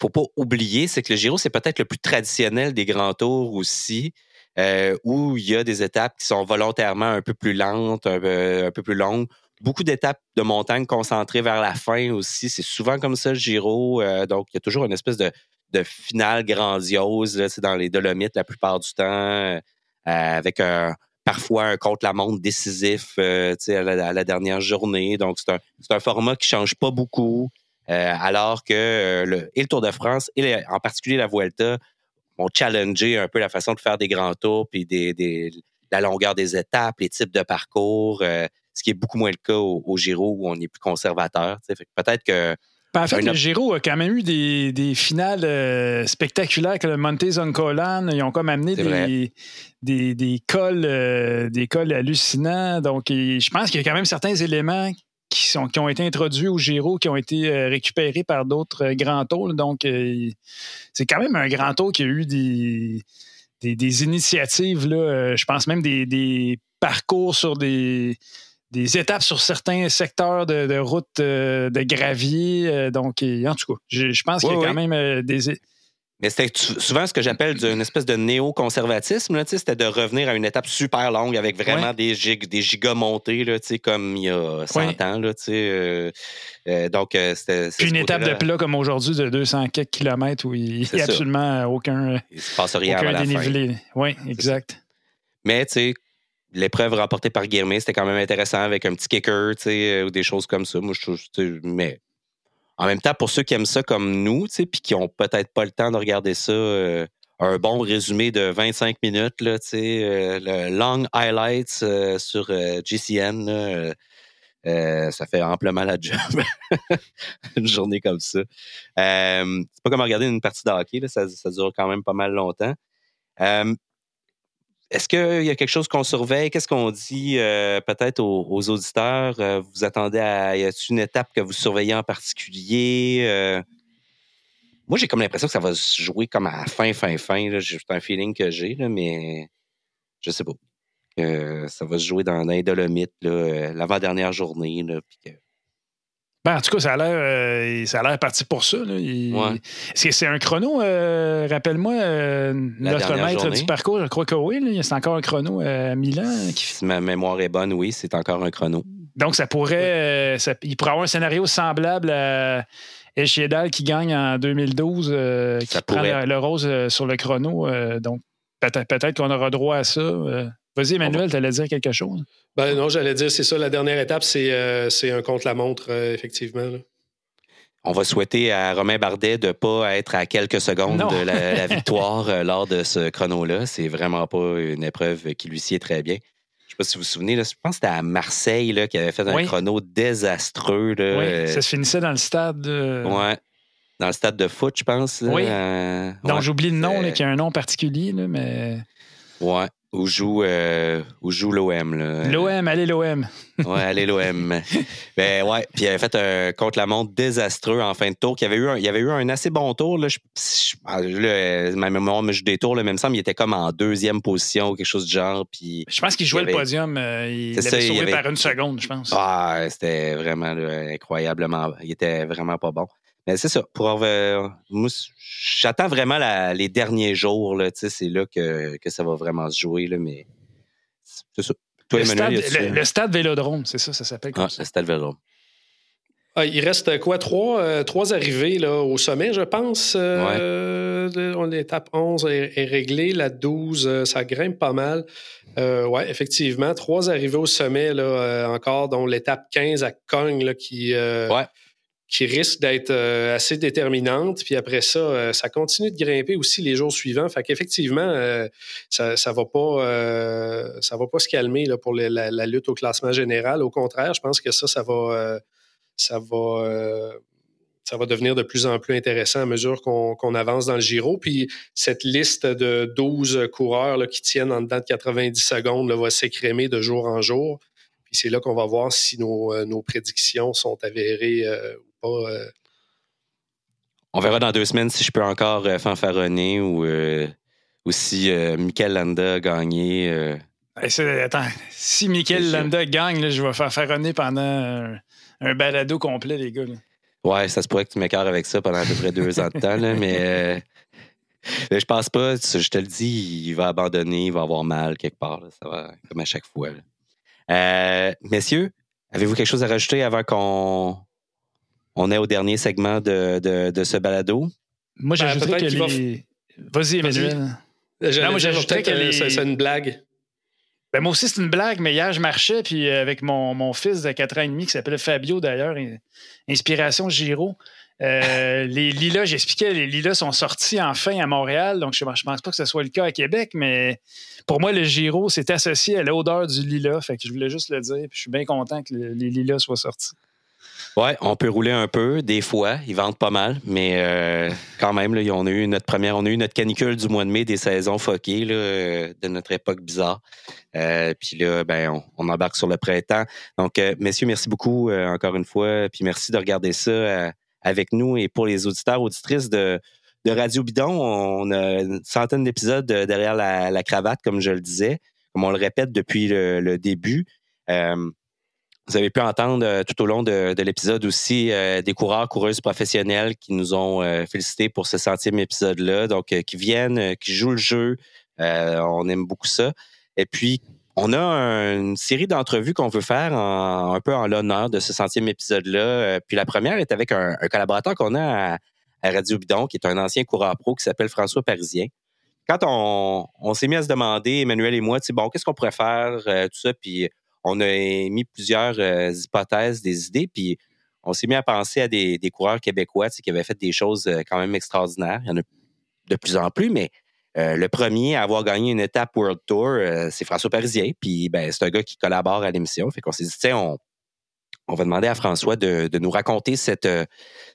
[SPEAKER 2] faut pas oublier, c'est que le Giro, c'est peut-être le plus traditionnel des grands tours aussi, euh, où il y a des étapes qui sont volontairement un peu plus lentes, un peu, plus longues. Beaucoup d'étapes de montagne concentrées vers la fin aussi. C'est souvent comme ça le Giro. euh, donc, il y a toujours une espèce de, finale grandiose sais, dans les Dolomites la plupart du temps, avec un, parfois un contre-la-montre décisif euh, à, la, à la dernière journée. Donc, c'est un, un format qui change pas beaucoup. Euh, alors que euh, le, et le Tour de France, et en particulier la Vuelta, ont challengé un peu la façon de faire des grands tours, puis des, des- la longueur des étapes, les types de parcours, euh, ce qui est beaucoup moins le cas au, au Giro où on est plus conservateur. Peut-être que
[SPEAKER 5] en fait, le Giro a quand même eu des, des finales euh, spectaculaires que le Monte Zoncolan. Ils ont comme amené des, des, des cols, euh, des cols hallucinants. Donc, et je pense qu'il y a quand même certains éléments qui, sont, qui ont été introduits au Giro, qui ont été euh, récupérés par d'autres grands tours. Donc, c'est quand même un grand tour qui a eu des, initiatives. Là, je pense même des parcours sur des, des étapes sur certains secteurs de, de routes euh, de gravier. euh, donc, et- en tout cas, je, je pense qu'il y a
[SPEAKER 2] Oui,
[SPEAKER 5] quand même euh, des.
[SPEAKER 2] Mais c'était souvent ce que j'appelle une espèce de néoconservatisme. C'était de revenir à une étape super longue avec vraiment des, gig, des gigas montées, là, tu sais, comme il y a 100
[SPEAKER 5] Oui.
[SPEAKER 2] ans. Là, donc, c'était.
[SPEAKER 5] Puis une étape de plat comme aujourd'hui de 200 quelques kilomètres où il n'y a absolument aucun,
[SPEAKER 2] Il se passe rien
[SPEAKER 5] dénivelé. Oui, exact.
[SPEAKER 2] Mais, tu sais, l'épreuve remportée par Guillermet, c'était quand même intéressant avec un petit kicker, tu sais, euh, ou des choses comme ça. Moi, je trouve, mais en même temps, pour ceux qui aiment ça comme nous, tu sais, puis qui ont peut-être pas le temps de regarder ça, euh, un bon résumé de 25 minutes, là, tu sais, euh, le long highlights sur GCN, ça fait amplement la job. <laughs> une journée comme ça. C'est pas comme regarder une partie de hockey, ça, dure quand même pas mal longtemps. Est-ce qu'il y a quelque chose qu'on surveille? Qu'est-ce qu'on dit euh, peut-être aux, auditeurs? Euh, vous attendez à. Y a-t-il une étape que vous surveillez en particulier? Euh, moi, j'ai comme l'impression que ça va se jouer comme à fin, fin, fin. c'est un feeling que j'ai, mais je sais pas. Euh, ça va se jouer dans, là, euh, l'avant-dernière journée. Là, que-
[SPEAKER 5] Ben, en tout cas, ça a l'air, euh, ça a l'air parti pour ça. là. Il-
[SPEAKER 2] Ouais.
[SPEAKER 5] Est-ce que c'est un chrono, euh, rappelle-moi, euh, notre maître
[SPEAKER 2] journée.
[SPEAKER 5] du parcours, je crois que oui, là, c'est encore un chrono à Milan. qui-
[SPEAKER 2] si ma mémoire est bonne, oui, c'est encore un chrono.
[SPEAKER 5] Donc, ça pourrait, ça- il pourrait avoir un scénario semblable à Echiedal qui gagne en 2012, euh, qui
[SPEAKER 2] Ça
[SPEAKER 5] prend
[SPEAKER 2] pourrait.
[SPEAKER 5] le, rose sur le chrono. donc, peut-être peut-être qu'on aura droit à ça. Vas-y, Emmanuel, tu allais dire quelque chose?
[SPEAKER 7] Ben non, j'allais dire, c'est ça, la dernière étape, c'est euh, c'est un contre-la-montre, euh, effectivement. là.
[SPEAKER 2] On va souhaiter à Romain Bardet de ne pas être à quelques secondes
[SPEAKER 5] Non.
[SPEAKER 2] de la, <laughs> la victoire euh, lors de ce chrono-là. C'est vraiment pas une épreuve qui lui sied très bien. Je sais pas si vous vous souvenez, là, je pense que c'était à Marseille là, qui avait fait un
[SPEAKER 5] Oui.
[SPEAKER 2] chrono désastreux. Là,
[SPEAKER 5] oui, ça se finissait dans le stade. euh,
[SPEAKER 2] ouais, dans le stade de foot, je pense. là,
[SPEAKER 5] Oui.
[SPEAKER 2] euh, ouais,
[SPEAKER 5] j'oublie le nom, qui a un nom particulier, là, mais.
[SPEAKER 2] ouais, où joue, euh, où joue l'OM. là?
[SPEAKER 5] L'OM, allez, l'OM.
[SPEAKER 2] Ouais, allez l'OM. <laughs> ben ouais, puis il avait fait un contre-la-montre désastreux en fin de tour. Il avait eu un, il avait eu un assez bon tour. Là, Je- je- ah, là, ma mémoire me joue des tours, là, mais il me semble qu'il était comme en deuxième position ou quelque chose du genre. Puis
[SPEAKER 5] Je pense qu'il jouait le podium. euh, il l'avait
[SPEAKER 2] il
[SPEAKER 5] sauvé
[SPEAKER 2] avait-
[SPEAKER 5] par une seconde, je pense.
[SPEAKER 2] ah, c'était vraiment là, incroyablement. Il était vraiment pas bon. Mais c'est ça. Pour avoir- moi, j'attends vraiment la- les derniers jours. Là, tu sais, c'est là que, que ça va vraiment se jouer. Là, mais c'est ça. Toi,
[SPEAKER 5] le,
[SPEAKER 2] Emmanuel,
[SPEAKER 5] stade, le- le stade Vélodrome, c'est ça, ça s'appelle comme
[SPEAKER 2] Ah,
[SPEAKER 5] ça.
[SPEAKER 2] le Stade Vélodrome.
[SPEAKER 7] Ah, il reste euh, quoi? Trois, euh, trois arrivées là, au sommet, je pense. Euh, on- L'étape 11 est, est réglée. La 12, euh, ça grimpe pas mal. Euh, oui, effectivement. Trois arrivées au sommet là, euh, encore, dont l'étape 15 à Cogne là, qui, euh,
[SPEAKER 2] Ouais.
[SPEAKER 7] Qui risque d'être euh, assez déterminante. Puis après ça, euh, ça continue de grimper aussi les jours suivants. Fait qu'effectivement, euh, ça ça va pas va pas se calmer là, pour la, lutte au classement général. Au contraire, je pense que ça, ça va ça va ça va devenir de plus en plus intéressant à mesure qu'on avance dans le Giro. Puis cette liste de 12 coureurs là, qui tiennent en dedans de 90 secondes va s'écrémer de jour en jour. Puis c'est là qu'on va voir si nos, nos prédictions sont avérées pas. euh.
[SPEAKER 2] On verra dans deux semaines si je peux encore euh, fanfaronner ou, euh, Aussi, euh, Michael Landa a gagné. euh,
[SPEAKER 5] attends, si Michael. Landa gagne, là, je vais faire faronner pendant un, un balado complet, les gars. là.
[SPEAKER 2] Ouais, ça se pourrait que tu m'écartes avec ça pendant à peu près deux ans de temps, là, mais, euh, mais je pense pas. Je te le dis, il va abandonner, il va avoir mal quelque part. là. Ça va comme à chaque fois. Euh, messieurs, avez-vous quelque chose à rajouter avant qu'on on est au dernier segment de, de, de ce balado?
[SPEAKER 5] Moi,
[SPEAKER 7] Ben,
[SPEAKER 5] j'ajouterais que
[SPEAKER 7] peut-être qu'il va.
[SPEAKER 5] Vas-y, Emmanuel. Non, moi, j'ajouterais que
[SPEAKER 7] euh,
[SPEAKER 5] les-
[SPEAKER 7] c'est- c'est une blague.
[SPEAKER 5] Ben, moi aussi, c'est une blague, mais hier, je marchais, puis euh, avec mon, mon fils de 4 ans et demi, qui s'appelle Fabio d'ailleurs, in- Inspiration Giro. euh, <laughs> les lilas, j'expliquais, les lilas sont sortis enfin à Montréal, donc je ne pense pas que ce soit le cas à Québec, mais pour moi, le Giro, c'est associé à l'odeur du lilas, fait que je voulais juste le dire, puis je suis bien content que le- les lilas soient sortis.
[SPEAKER 2] Ouais, on peut rouler un peu, des fois. Ils vendent pas mal, mais euh, quand même, là, on a eu notre première, on a eu notre canicule du mois de mai des saisons foquées euh, de notre époque bizarre. Euh, puis là, ben, on, embarque sur le printemps. Donc, euh, messieurs, merci beaucoup encore une fois. Puis merci de regarder ça avec nous. Et pour les auditeurs, auditrices de, de Radio Bidon, on a une centaine d'épisodes derrière la, cravate, comme je le disais, comme on le répète depuis le, début. Vous avez pu entendre euh, tout au long de, de l'épisode aussi euh, des coureurs, coureuses professionnels qui nous ont euh, félicités pour ce centième épisode-là. Donc, qui viennent, qui jouent le jeu. On aime beaucoup ça. Et puis, on a un- une série d'entrevues qu'on veut faire un peu en l'honneur de ce centième épisode-là. Puis la première est avec un, collaborateur qu'on a à, Radio Bidon, qui est un ancien coureur pro qui s'appelle François Parisien. Quand on, on s'est mis à se demander, Emmanuel et moi, bon, qu'est-ce qu'on pourrait faire, tout ça, puis on a émis plusieurs euh, hypothèses, des idées, puis on s'est mis à penser à des, coureurs québécois qui avaient fait des choses euh, quand même extraordinaires. Il y en a de plus en plus, mais euh, le premier à avoir gagné une étape World Tour, c'est François Parisien. Puis ben, c'est un gars qui collabore à l'émission. Fait qu'on s'est dit, tiens, on, va demander à François de, nous raconter cette,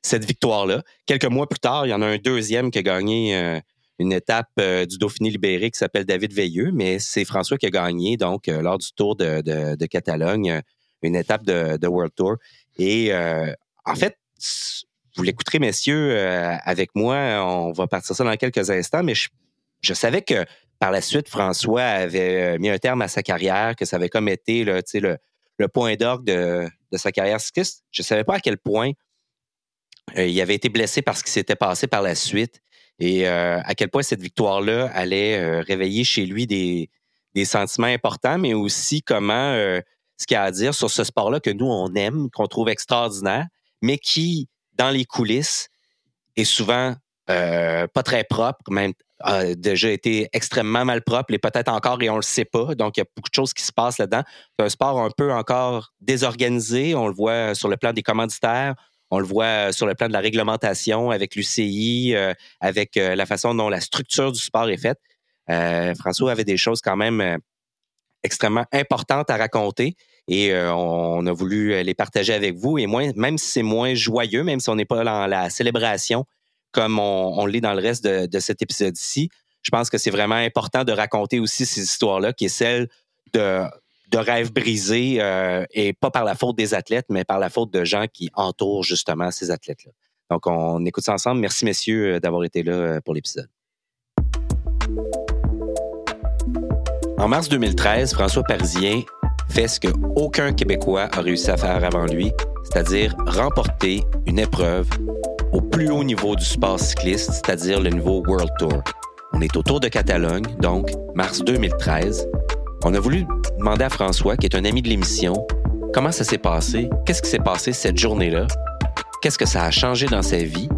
[SPEAKER 2] victoire-là. Quelques mois plus tard, il y en a un deuxième qui a gagné une étape euh, du Dauphiné libéré qui s'appelle David Veilleux, mais c'est François qui a gagné, donc, euh, lors du Tour de, Catalogne, euh, une étape de, World Tour. Et en fait, vous l'écouterez, messieurs, avec moi. On va partir ça dans quelques instants, mais je, savais que par la suite, François avait mis un terme à sa carrière, que ça avait comme été là, le, le point d'orgue de, sa carrière cycliste. Je ne savais pas à quel point il avait été blessé par ce qui s'était passé par la suite et euh, à quel point cette victoire-là allait euh, réveiller chez lui des, sentiments importants, mais aussi comment euh, ce qu'il y a à dire sur ce sport-là que nous, on aime, qu'on trouve extraordinaire, mais qui, dans les coulisses, est souvent pas très propre, même a déjà été extrêmement mal propre, et peut-être encore, et on le sait pas. Donc, il y a beaucoup de choses qui se passent là-dedans. C'est un sport un peu encore désorganisé. On le voit sur le plan des commanditaires. On le voit sur le plan de la réglementation avec l'UCI, euh, avec euh, la façon dont la structure du sport est faite. Euh, François avait des choses quand même euh, extrêmement importantes à raconter et euh, on a voulu les partager avec vous. Et moins, même si c'est moins joyeux, même si on n'est pas dans la célébration comme on, on l'est dans le reste de, de cet épisode-ci, je pense que c'est vraiment important de raconter aussi ces histoires-là, qui est celle de, de rêves brisés, euh, et pas par la faute des athlètes, mais par la faute de gens qui entourent justement ces athlètes-là. Donc, on écoute ça ensemble. Merci, messieurs, euh, d'avoir été là euh, pour l'épisode. En mars 2013, François Parisien fait ce que aucun Québécois a réussi à faire avant lui, c'est-à-dire remporter une épreuve au plus haut niveau du sport cycliste, c'est-à-dire le niveau World Tour. On est au Tour de Catalogne, donc mars 2013. On a voulu demander à François, qui est un ami de l'émission, comment ça s'est passé, qu'est-ce qui s'est passé cette journée-là, qu'est-ce que ça a changé dans sa vie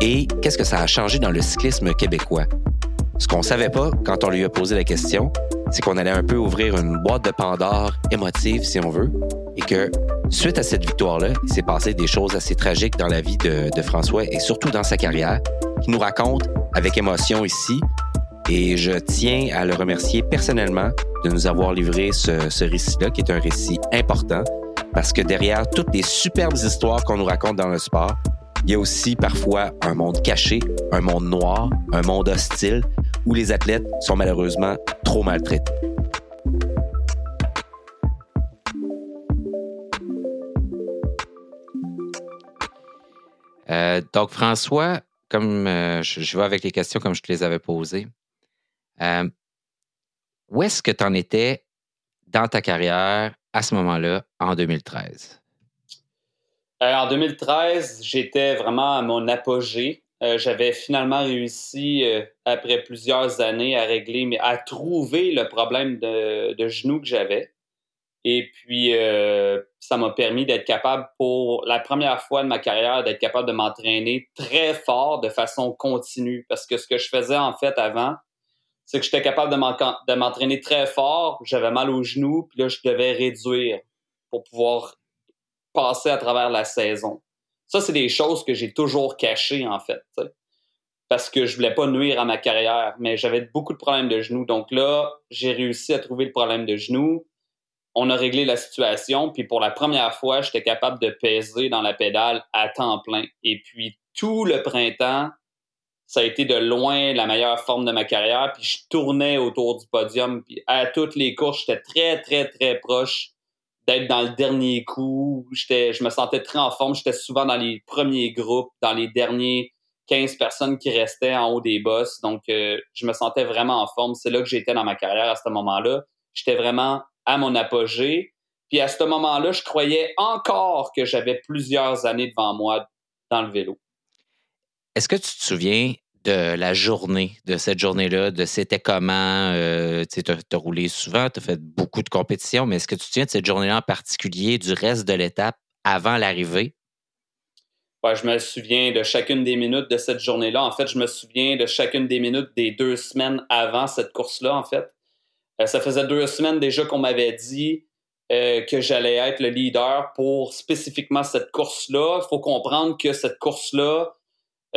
[SPEAKER 2] et qu'est-ce que ça a changé dans le cyclisme québécois. Ce qu'on savait pas quand on lui a posé la question, c'est qu'on allait un peu ouvrir une boîte de Pandore émotive, si on veut, et que suite à cette victoire-là, il s'est passé des choses assez tragiques dans la vie de, François et surtout dans sa carrière, qu'il nous raconte avec émotion ici. Et je tiens à le remercier personnellement de nous avoir livré ce, récit-là, qui est un récit important, parce que derrière toutes les superbes histoires qu'on nous raconte dans le sport, il y a aussi parfois un monde caché, un monde noir, un monde hostile, où les athlètes sont malheureusement trop maltraités.
[SPEAKER 10] Euh, donc, François, comme euh, je, je vais avec les questions comme je te les avais posées,
[SPEAKER 2] Euh, où est-ce que tu en étais dans ta carrière à ce moment-là, en 2013?
[SPEAKER 10] Euh, en 2013, j'étais vraiment à mon apogée. Euh, j'avais finalement réussi, après plusieurs années, à régler, mais à trouver le problème de genou que j'avais. Et puis, ça m'a permis d'être capable, pour la première fois de ma carrière, d'être capable de m'entraîner très fort de façon continue. Parce que ce que je faisais en fait avant, c'est que j'étais capable de m'entraîner très fort, j'avais mal aux genoux, puis là, je devais réduire pour pouvoir passer à travers la saison. Ça, c'est des choses que j'ai toujours cachées, en fait, parce que je voulais pas nuire à ma carrière, mais j'avais beaucoup de problèmes de genoux. Donc là, j'ai réussi à trouver le problème de genoux. On a réglé la situation, puis pour la première fois, j'étais capable de peser dans la pédale à temps plein. Et puis tout le printemps, ça a été de loin la meilleure forme de ma carrière. Puis je tournais autour du podium. Puis à toutes les courses, j'étais très, très, très proche d'être dans le dernier coup. J'étais, je me sentais très en forme. J'étais souvent dans les premiers groupes, dans les derniers 15 personnes qui restaient en haut des bosses. Donc, euh, je me sentais vraiment en forme. C'est là que j'étais dans ma carrière à ce moment-là. J'étais vraiment à mon apogée. Puis à ce moment-là, je croyais encore que j'avais plusieurs années devant moi dans le vélo.
[SPEAKER 2] Est-ce que tu te souviens de la journée, de cette journée-là, de c'était comment? Euh, tu as, roulé souvent, tu as fait beaucoup de compétitions, mais est-ce que tu te souviens de cette journée-là en particulier, du reste de l'étape avant l'arrivée?
[SPEAKER 10] je me souviens de chacune des minutes de cette journée-là. En fait, je me souviens de chacune des minutes des deux semaines avant cette course-là, en fait. Euh, ça faisait deux semaines déjà qu'on m'avait dit euh, que j'allais être le leader pour spécifiquement cette course-là. Il faut comprendre que cette course-là,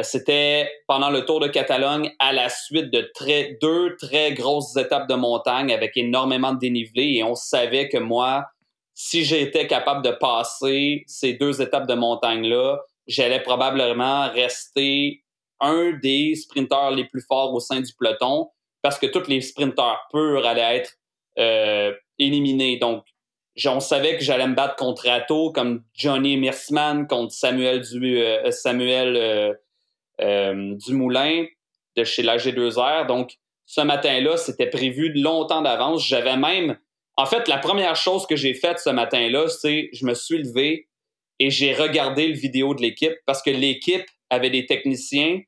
[SPEAKER 10] c'était pendant le Tour de Catalogne à la suite de très, deux très grosses étapes de montagne avec énormément de dénivelé et on savait que moi, si j'étais capable de passer ces deux étapes de montagne-là, j'allais probablement rester un des sprinteurs les plus forts au sein du peloton parce que tous les sprinteurs purs allaient être euh, éliminés. Donc, on savait que j'allais me battre contre Atto, comme Johnny Mersman, contre Samuel, du, euh, Samuel euh, du moulin de chez la G2R. Donc, ce matin-là, c'était prévu longtemps d'avance. J'avais même. En fait, la première chose que j'ai faite ce matin-là, c'est je me suis levé et j'ai regardé le vidéo de l'équipe parce que l'équipe avait des techniciens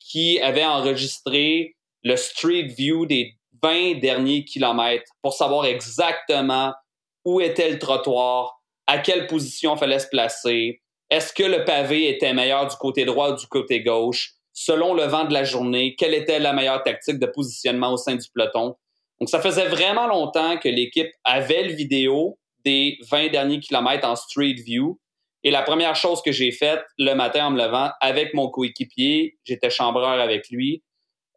[SPEAKER 10] qui avaient enregistré le street view des 20 derniers kilomètres pour savoir exactement où était le trottoir, à quelle position il fallait se placer, est-ce que le pavé était meilleur du côté droit ou du côté gauche? Selon le vent de la journée, quelle était la meilleure tactique de positionnement au sein du peloton? Donc, ça faisait vraiment longtemps que l'équipe avait le vidéo des 20 derniers kilomètres en street view. Et la première chose que j'ai faite le matin en me levant avec mon coéquipier, j'étais chambreur avec lui,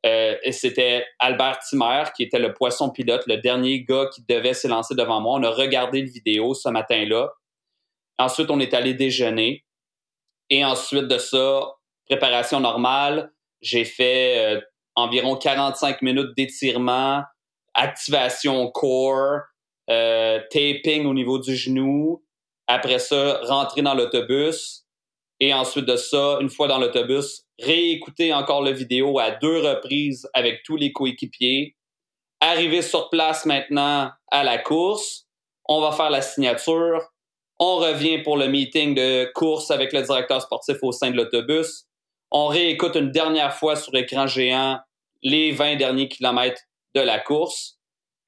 [SPEAKER 10] euh, et c'était Albert Timmer qui était le poisson pilote, le dernier gars qui devait s'élancer devant moi. On a regardé le vidéo ce matin-là. Ensuite, on est allé déjeuner. Et ensuite de ça, préparation normale. J'ai fait euh, environ 45 minutes d'étirement, activation core, euh, taping au niveau du genou. Après ça, rentrer dans l'autobus. Et ensuite de ça, une fois dans l'autobus, réécouter encore la vidéo à deux reprises avec tous les coéquipiers. Arriver sur place maintenant à la course. On va faire la signature. On revient pour le meeting de course avec le directeur sportif au sein de l'autobus. On réécoute une dernière fois sur écran géant les 20 derniers kilomètres de la course.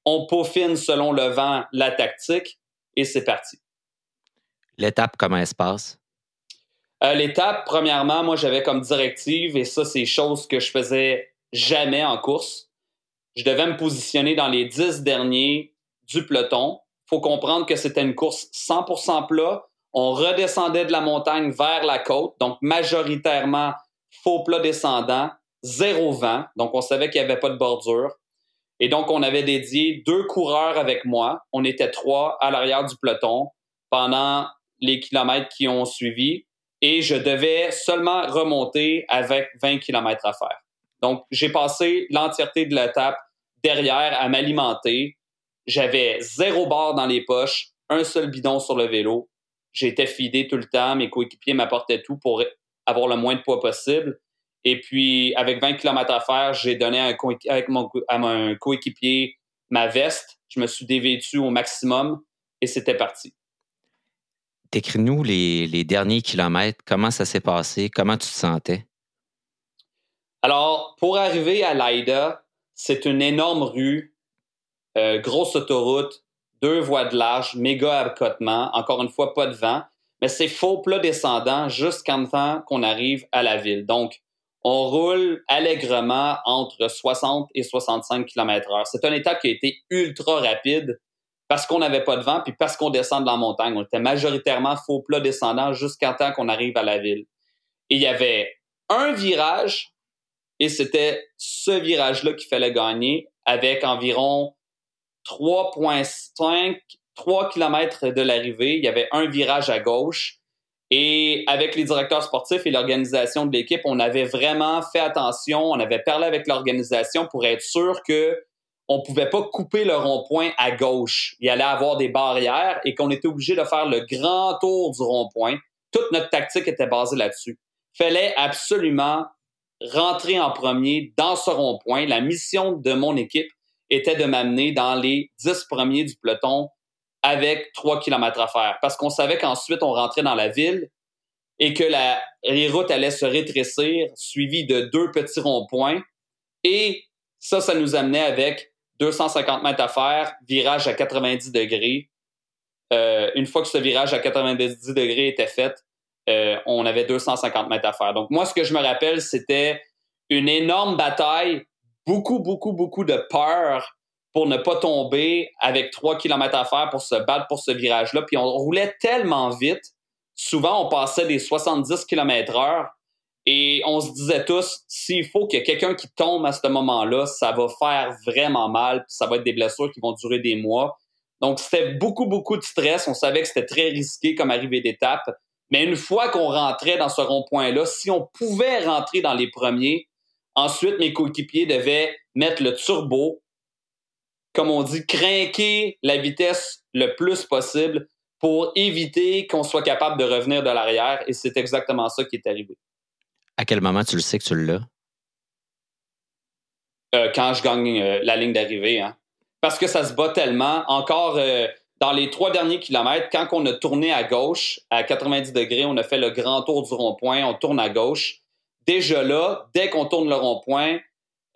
[SPEAKER 10] On peaufine selon le vent la tactique et c'est parti.
[SPEAKER 2] L'étape, comment elle se passe?
[SPEAKER 10] Euh, l'étape, premièrement, moi, j'avais comme directive, et ça, c'est chose que je faisais jamais en course. Je devais me positionner dans les 10 derniers du peloton faut comprendre que c'était une course 100% plat. On redescendait de la montagne vers la côte, donc majoritairement faux plat descendant, zéro vent, donc on savait qu'il n'y avait pas de bordure. Et donc, on avait dédié deux coureurs avec moi. On était trois à l'arrière du peloton pendant les kilomètres qui ont suivi. Et je devais seulement remonter avec 20 kilomètres à faire. Donc, j'ai passé l'entièreté de l'étape derrière à m'alimenter, j'avais zéro barre dans les poches, un seul bidon sur le vélo. J'étais fidé tout le temps. Mes coéquipiers m'apportaient tout pour avoir le moins de poids possible. Et puis, avec 20 km à faire, j'ai donné un avec mon, à mon coéquipier ma veste. Je me suis dévêtu au maximum et c'était parti.
[SPEAKER 2] Décris-nous les, les, derniers kilomètres. Comment ça s'est passé? Comment tu te sentais?
[SPEAKER 10] Alors, pour arriver à Laïda, c'est une énorme rue, euh, grosse autoroute, deux voies de large, méga accotement, encore une fois, pas de vent, mais c'est faux plat descendant jusqu'en temps qu'on arrive à la ville. Donc, on roule allègrement entre 60 et 65 km h C'est une étape qui a été ultra rapide parce qu'on n'avait pas de vent, puis parce qu'on descend de la montagne. On était majoritairement faux plat descendant jusqu'à temps qu'on arrive à la ville. Et il y avait un virage, et c'était ce virage-là qu'il fallait gagner avec environ 3,5, 3 km de l'arrivée. Il y avait un virage à gauche. Et avec les directeurs sportifs et l'organisation de l'équipe, on avait vraiment fait attention. On avait parlé avec l'organisation pour être sûr que on pouvait pas couper le rond-point à gauche. Il allait avoir des barrières et qu'on était obligé de faire le grand tour du rond-point. Toute notre tactique était basée là-dessus. Fallait absolument rentrer en premier dans ce rond-point. La mission de mon équipe était de m'amener dans les dix premiers du peloton avec trois kilomètres à faire. Parce qu'on savait qu'ensuite, on rentrait dans la ville et que la, les allaient se rétrécir, suivies de deux petits ronds-points. Et ça, ça nous amenait avec 250 mètres à faire, virage à 90 degrés. Euh, une fois que ce virage à 90 degrés était fait, euh, on avait 250 mètres à faire. Donc moi, ce que je me rappelle, c'était une énorme bataille, beaucoup, beaucoup, beaucoup de peur pour ne pas tomber avec 3 km à faire pour se battre pour ce virage-là. Puis on roulait tellement vite. Souvent, on passait des 70 km heure et on se disait tous, s'il faut qu'il y ait quelqu'un qui tombe à ce moment-là, ça va faire vraiment mal, ça va être des blessures qui vont durer des mois. Donc, c'était beaucoup, beaucoup de stress. On savait que c'était très risqué comme arrivée d'étape. Mais une fois qu'on rentrait dans ce rond-point-là, si on pouvait rentrer dans les premiers, ensuite, mes coéquipiers devaient mettre le turbo, comme on dit, craquer la vitesse le plus possible pour éviter qu'on soit capable de revenir de l'arrière. Et c'est exactement ça qui est arrivé.
[SPEAKER 2] À quel moment tu le sais que tu l'as?
[SPEAKER 10] Euh, quand je gagne euh, la ligne d'arrivée. Hein. Parce que ça se bat tellement. Encore euh, dans les trois derniers kilomètres, quand on a tourné à gauche, à 90 degrés, on a fait le grand tour du rond-point, on tourne à gauche. Déjà là, dès qu'on tourne le rond-point,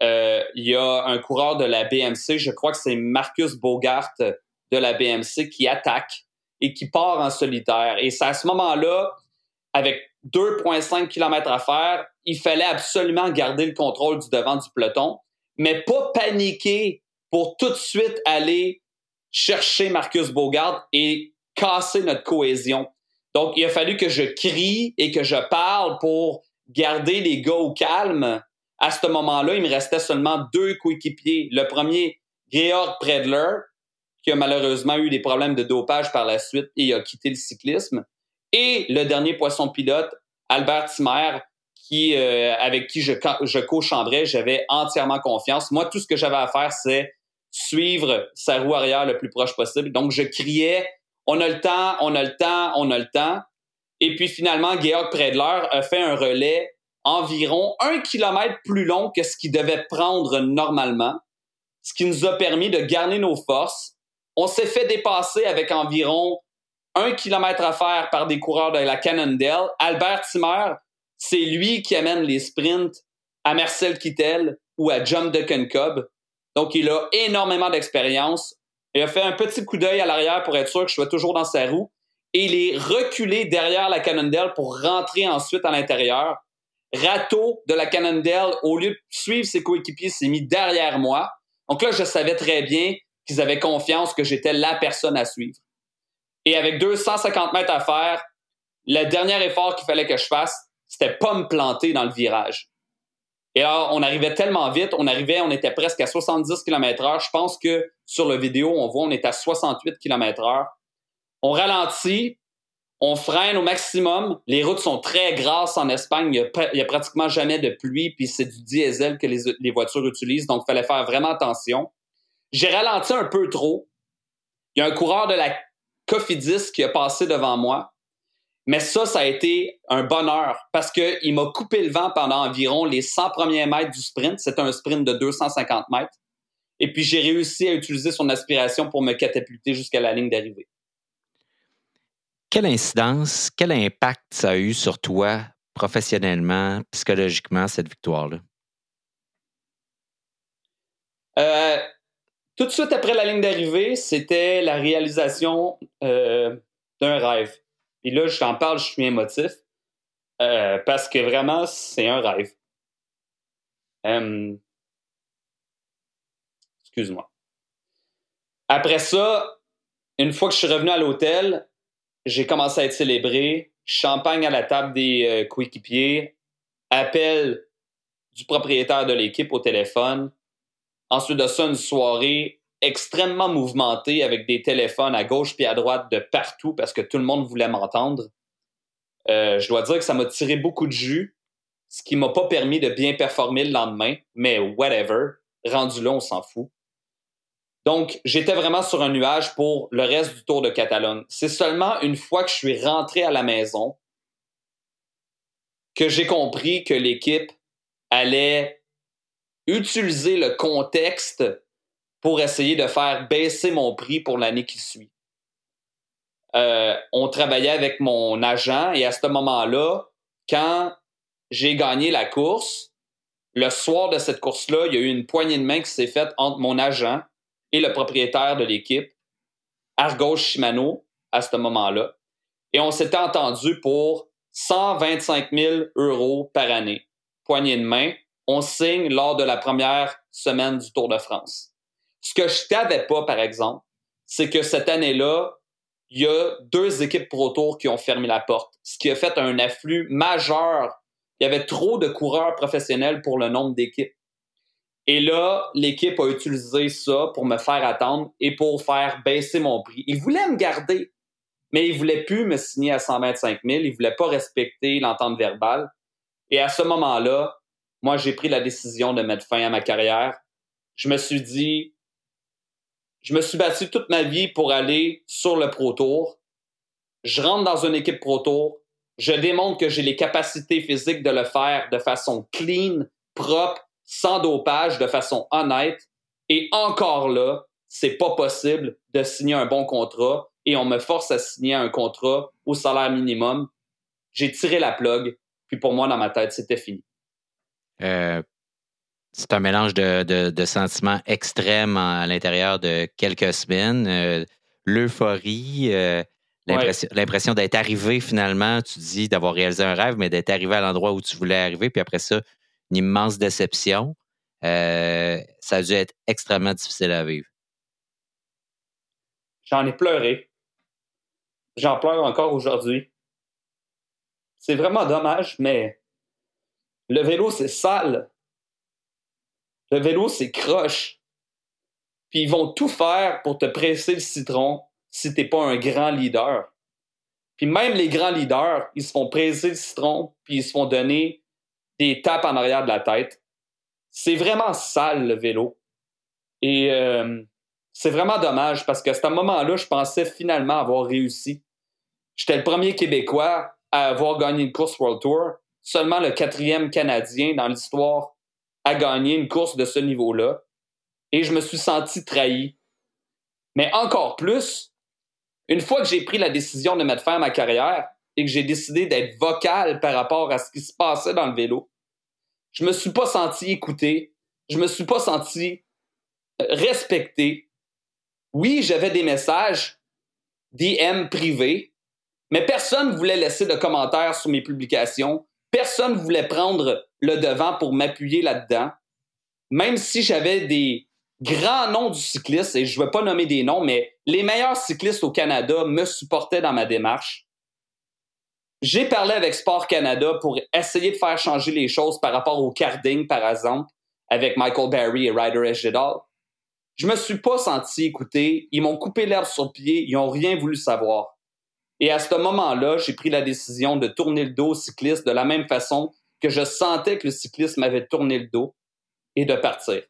[SPEAKER 10] il y a un coureur de la BMC, je crois que c'est Marcus Bogart de la BMC, qui attaque et qui part en solitaire. Et c'est à ce moment-là, avec 2,5 km à faire, il fallait absolument garder le contrôle du devant du peloton, mais pas paniquer pour tout de suite aller chercher Marcus Bogart et casser notre cohésion. Donc, il a fallu que je crie et que je parle pour garder les gars au calme. À ce moment-là, il me restait seulement deux coéquipiers. Le premier, Georg Predler, qui a malheureusement eu des problèmes de dopage par la suite et a quitté le cyclisme. Et le dernier poisson pilote, Albert Timer, qui, euh, avec qui je, je co-chambrais, j'avais entièrement confiance. Moi, tout ce que j'avais à faire, c'est suivre sa roue arrière le plus proche possible. Donc, je criais, on a le temps, on a le temps, on a le temps. Et puis finalement, Georg Predler a fait un relais environ un kilomètre plus long que ce qu'il devait prendre normalement, ce qui nous a permis de garder nos forces. On s'est fait dépasser avec environ un kilomètre à faire par des coureurs de la Cannondale. Albert Timmer, c'est lui qui amène les sprints à Marcel Kittel ou à John Cobb. Donc, il a énormément d'expérience. Il a fait un petit coup d'œil à l'arrière pour être sûr que je sois toujours dans sa roue. Et il est reculé derrière la Cannondale pour rentrer ensuite à l'intérieur. Rato de la Cannondale, au lieu de suivre ses coéquipiers, s'est mis derrière moi. Donc là, je savais très bien qu'ils avaient confiance que j'étais la personne à suivre. Et avec 250 mètres à faire, le dernier effort qu'il fallait que je fasse, c'était pas me planter dans le virage. Et alors, on arrivait tellement vite, on arrivait, on était presque à 70 km heure. Je pense que sur la vidéo, on voit, on est à 68 km heure. On ralentit, on freine au maximum. Les routes sont très grasses en Espagne. Il n'y a, pratiquement jamais de pluie, puis c'est du diesel que les, voitures utilisent, donc il fallait faire vraiment attention. J'ai ralenti un peu trop. Il y a un coureur de la Cofidis qui a passé devant moi. Mais ça, ça a été un bonheur parce qu'il m'a coupé le vent pendant environ les 100 premiers mètres du sprint. C'était un sprint de 250 mètres. Et puis, j'ai réussi à utiliser son aspiration pour me catapulter jusqu'à la ligne d'arrivée.
[SPEAKER 2] Quelle incidence, quel impact ça a eu sur toi professionnellement, psychologiquement, cette victoire-là?
[SPEAKER 10] Euh, tout de suite après la ligne d'arrivée, c'était la réalisation euh, d'un rêve. Et là, je t'en parle, je suis émotif. Euh, parce que vraiment, c'est un rêve. Excuse-moi. Après ça, une fois que je suis revenu à l'hôtel, j'ai commencé à être célébré. Champagne à la table des euh, coéquipiers. Appel du propriétaire de l'équipe au téléphone. Ensuite de ça, une soirée extrêmement mouvementée avec des téléphones à gauche puis à droite de partout parce que tout le monde voulait m'entendre. Euh, je dois dire que ça m'a tiré beaucoup de jus, ce qui m'a pas permis de bien performer le lendemain, mais whatever. Rendu là, on s'en fout. Donc, j'étais vraiment sur un nuage pour le reste du Tour de Catalogne. C'est seulement une fois que je suis rentré à la maison que j'ai compris que l'équipe allait utiliser le contexte pour essayer de faire baisser mon prix pour l'année qui suit. Euh, on travaillait avec mon agent et à ce moment-là, quand j'ai gagné la course, le soir de cette course-là, il y a eu une poignée de main qui s'est faite entre mon agent et le propriétaire de l'équipe, Argos Shimano, à ce moment-là. Et on s'était entendu pour 125 000 euros par année. Poignée de main, on signe lors de la première semaine du Tour de France. Ce que je savais pas, par exemple, c'est que cette année-là, il y a deux équipes Pro Tour qui ont fermé la porte, ce qui a fait un afflux majeur. Il y avait trop de coureurs professionnels pour le nombre d'équipes. Et là, l'équipe a utilisé ça pour me faire attendre et pour faire baisser mon prix. Ils voulaient me garder, mais ils voulaient plus me signer à 125 000. Ils voulaient pas respecter l'entente verbale. Et à ce moment-là, moi, j'ai pris la décision de mettre fin à ma carrière. Je me suis dit, je me suis battu toute ma vie pour aller sur le Pro Tour. Je rentre dans une équipe Pro Tour. Je démontre que j'ai les capacités physiques de le faire de façon clean, propre, sans dopage, de façon honnête. Et encore là, c'est pas possible de signer un bon contrat et on me force à signer un contrat au salaire minimum. J'ai tiré la plug, puis pour moi, dans ma tête, c'était fini.
[SPEAKER 2] Euh, c'est un mélange de, sentiments extrêmes à l'intérieur de quelques semaines. Euh, l'euphorie, euh, l'impression d'être arrivé finalement, tu dis d'avoir réalisé un rêve, mais d'être arrivé à l'endroit où tu voulais arriver, puis après ça, une immense déception. Euh, ça a dû être extrêmement difficile à vivre.
[SPEAKER 10] J'en ai pleuré. J'en pleure encore aujourd'hui. C'est vraiment dommage, mais le vélo, c'est sale. Le vélo, c'est croche. Puis ils vont tout faire pour te presser le citron si t'es pas un grand leader. Puis même les grands leaders, ils se font presser le citron, puis ils se font donner des tapes en arrière de la tête. C'est vraiment sale le vélo. Et euh, c'est vraiment dommage parce qu'à ce moment-là, je pensais finalement avoir réussi. J'étais le premier Québécois à avoir gagné une course World Tour, seulement le quatrième Canadien dans l'histoire à gagner une course de ce niveau-là. Et je me suis senti trahi. Mais encore plus, une fois que j'ai pris la décision de mettre fin à ma carrière, et que j'ai décidé d'être vocal par rapport à ce qui se passait dans le vélo, je me suis pas senti écouté, je me suis pas senti euh, respecté. Oui, j'avais des messages DM privés, mais personne ne voulait laisser de commentaires sur mes publications. Personne ne voulait prendre le devant pour m'appuyer là-dedans. Même si j'avais des grands noms du cycliste, et je ne vais pas nommer des noms, mais les meilleurs cyclistes au Canada me supportaient dans ma démarche. J'ai parlé avec Sport Canada pour essayer de faire changer les choses par rapport au carding, par exemple, avec Michael Barry et Ryder Esgedal. Je me suis pas senti écouté. Ils m'ont coupé l'herbe sur le pied. Ils ont rien voulu savoir. Et à ce moment-là, j'ai pris la décision de tourner le dos au cycliste de la même façon que je sentais que le cycliste m'avait tourné le dos et de partir.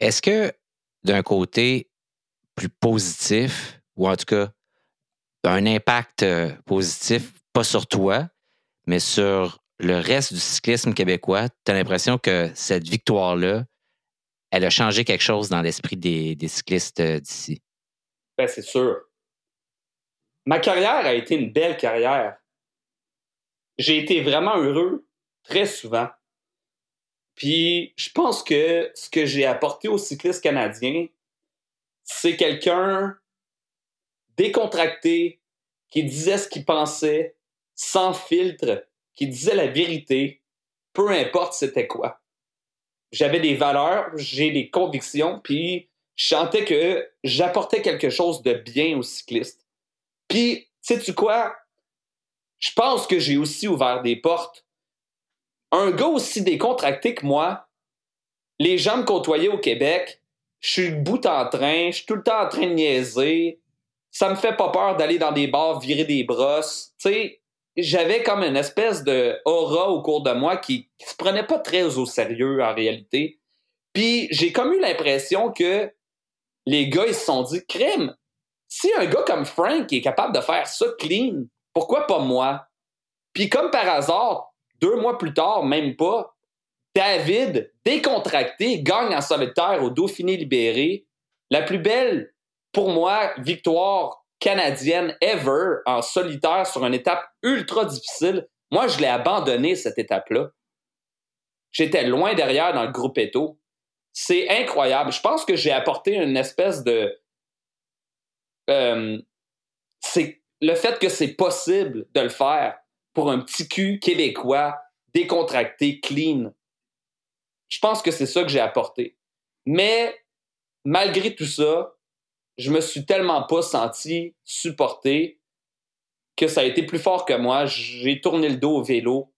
[SPEAKER 2] Est-ce que d'un côté plus positif, ou en tout cas un impact euh, positif, pas sur toi, mais sur le reste du cyclisme québécois. Tu as l'impression que cette victoire-là, elle a changé quelque chose dans l'esprit des, cyclistes euh, d'ici?
[SPEAKER 10] Ben, c'est sûr. Ma carrière a été une belle carrière. J'ai été vraiment heureux très souvent. Puis je pense que ce que j'ai apporté aux cyclistes canadiens, c'est quelqu'un décontracté, qui disait ce qu'il pensait, sans filtre, qui disait la vérité, peu importe c'était quoi. J'avais des valeurs, j'ai des convictions, puis je sentais que j'apportais quelque chose de bien aux cyclistes. Puis, sais-tu quoi? Je pense que j'ai aussi ouvert des portes. Un gars aussi décontracté que moi, les gens me côtoyaient au Québec, je suis bout en train, je suis tout le temps en train de niaiser, ça me fait pas peur d'aller dans des bars, virer des brosses. Tu sais, j'avais comme une espèce de aura au cours de moi qui, qui se prenait pas très au sérieux en réalité. Puis j'ai comme eu l'impression que les gars, ils se sont dit, crime, si un gars comme Frank est capable de faire ça clean, pourquoi pas moi? Puis comme par hasard, deux mois plus tard, même pas, David, décontracté, gagne en solitaire au Dauphiné libéré. La plus belle pour moi, victoire canadienne ever en solitaire sur une étape ultra difficile. Moi, je l'ai abandonné, cette étape-là. J'étais loin derrière dans le groupe Eto. C'est incroyable. Je pense que j'ai apporté une espèce de. Euh, c'est le fait que c'est possible de le faire pour un petit cul québécois, décontracté, clean. Je pense que c'est ça que j'ai apporté. Mais malgré tout ça, je me suis tellement pas senti supporté que ça a été plus fort que moi. J'ai tourné le dos au vélo,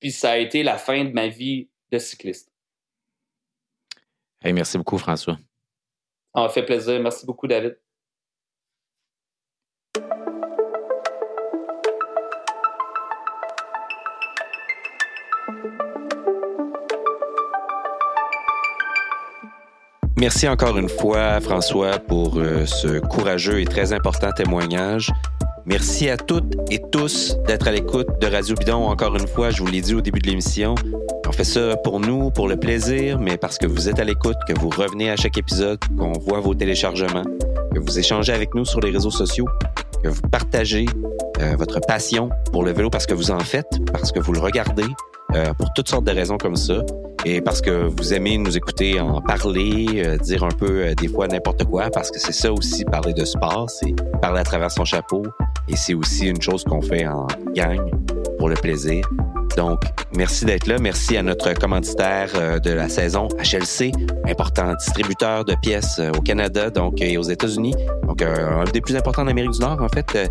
[SPEAKER 10] puis ça a été la fin de ma vie de cycliste.
[SPEAKER 2] merci beaucoup, François.
[SPEAKER 10] Ça m'a fait plaisir. Merci beaucoup, David.
[SPEAKER 2] Merci encore une fois, François, pour euh, ce courageux et très important témoignage. Merci à toutes et tous d'être à l'écoute de Radio Bidon. Encore une fois, je vous l'ai dit au début de l'émission, on fait ça pour nous, pour le plaisir, mais parce que vous êtes à l'écoute, que vous revenez à chaque épisode, qu'on voit vos téléchargements, que vous échangez avec nous sur les réseaux sociaux, que vous partagez euh, votre passion pour le vélo parce que vous en faites, parce que vous le regardez, euh, pour toutes sortes de raisons comme ça et parce que vous aimez nous écouter en parler, euh, dire un peu euh, des fois n'importe quoi, parce que c'est ça aussi parler de sport, c'est parler à travers son chapeau, et c'est aussi une chose qu'on fait en gang pour le plaisir. Donc, merci d'être là. Merci à notre commanditaire euh, de la saison, HLC, important distributeur de pièces au Canada donc et aux États-Unis. Donc, un des plus importants en Amérique du Nord, en fait.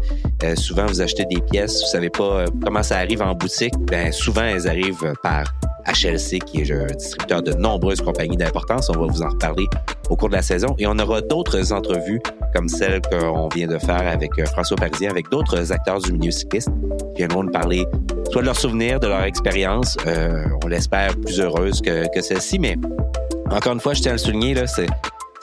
[SPEAKER 2] souvent, vous achetez des pièces, vous savez pas comment ça arrive en boutique. Ben, souvent, elles arrivent par HLC, qui est un distributeur de nombreuses compagnies d'importance. On va vous en reparler au cours de la saison. Et on aura d'autres entrevues comme celle qu'on vient de faire avec euh, François Parisien, avec d'autres acteurs du milieu cycliste qui viendront nous parler soit de leurs souvenirs, de leur expérience. Euh, on l'espère plus heureuse que, que celle-ci, mais encore une fois, je tiens à le souligner, là, c'est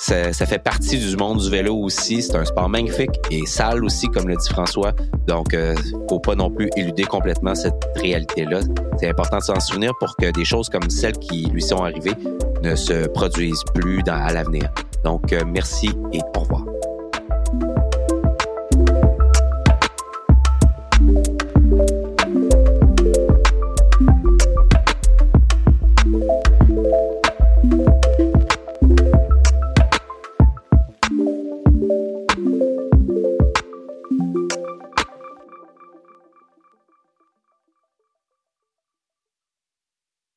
[SPEAKER 2] ça, ça, fait partie du monde du vélo aussi. C'est un sport magnifique et sale aussi, comme le dit François. Donc, euh, faut pas non plus éluder complètement cette réalité-là. C'est important de s'en souvenir pour que des choses comme celles qui lui sont arrivées ne se produisent plus dans, à l'avenir. Donc, euh, merci et au revoir.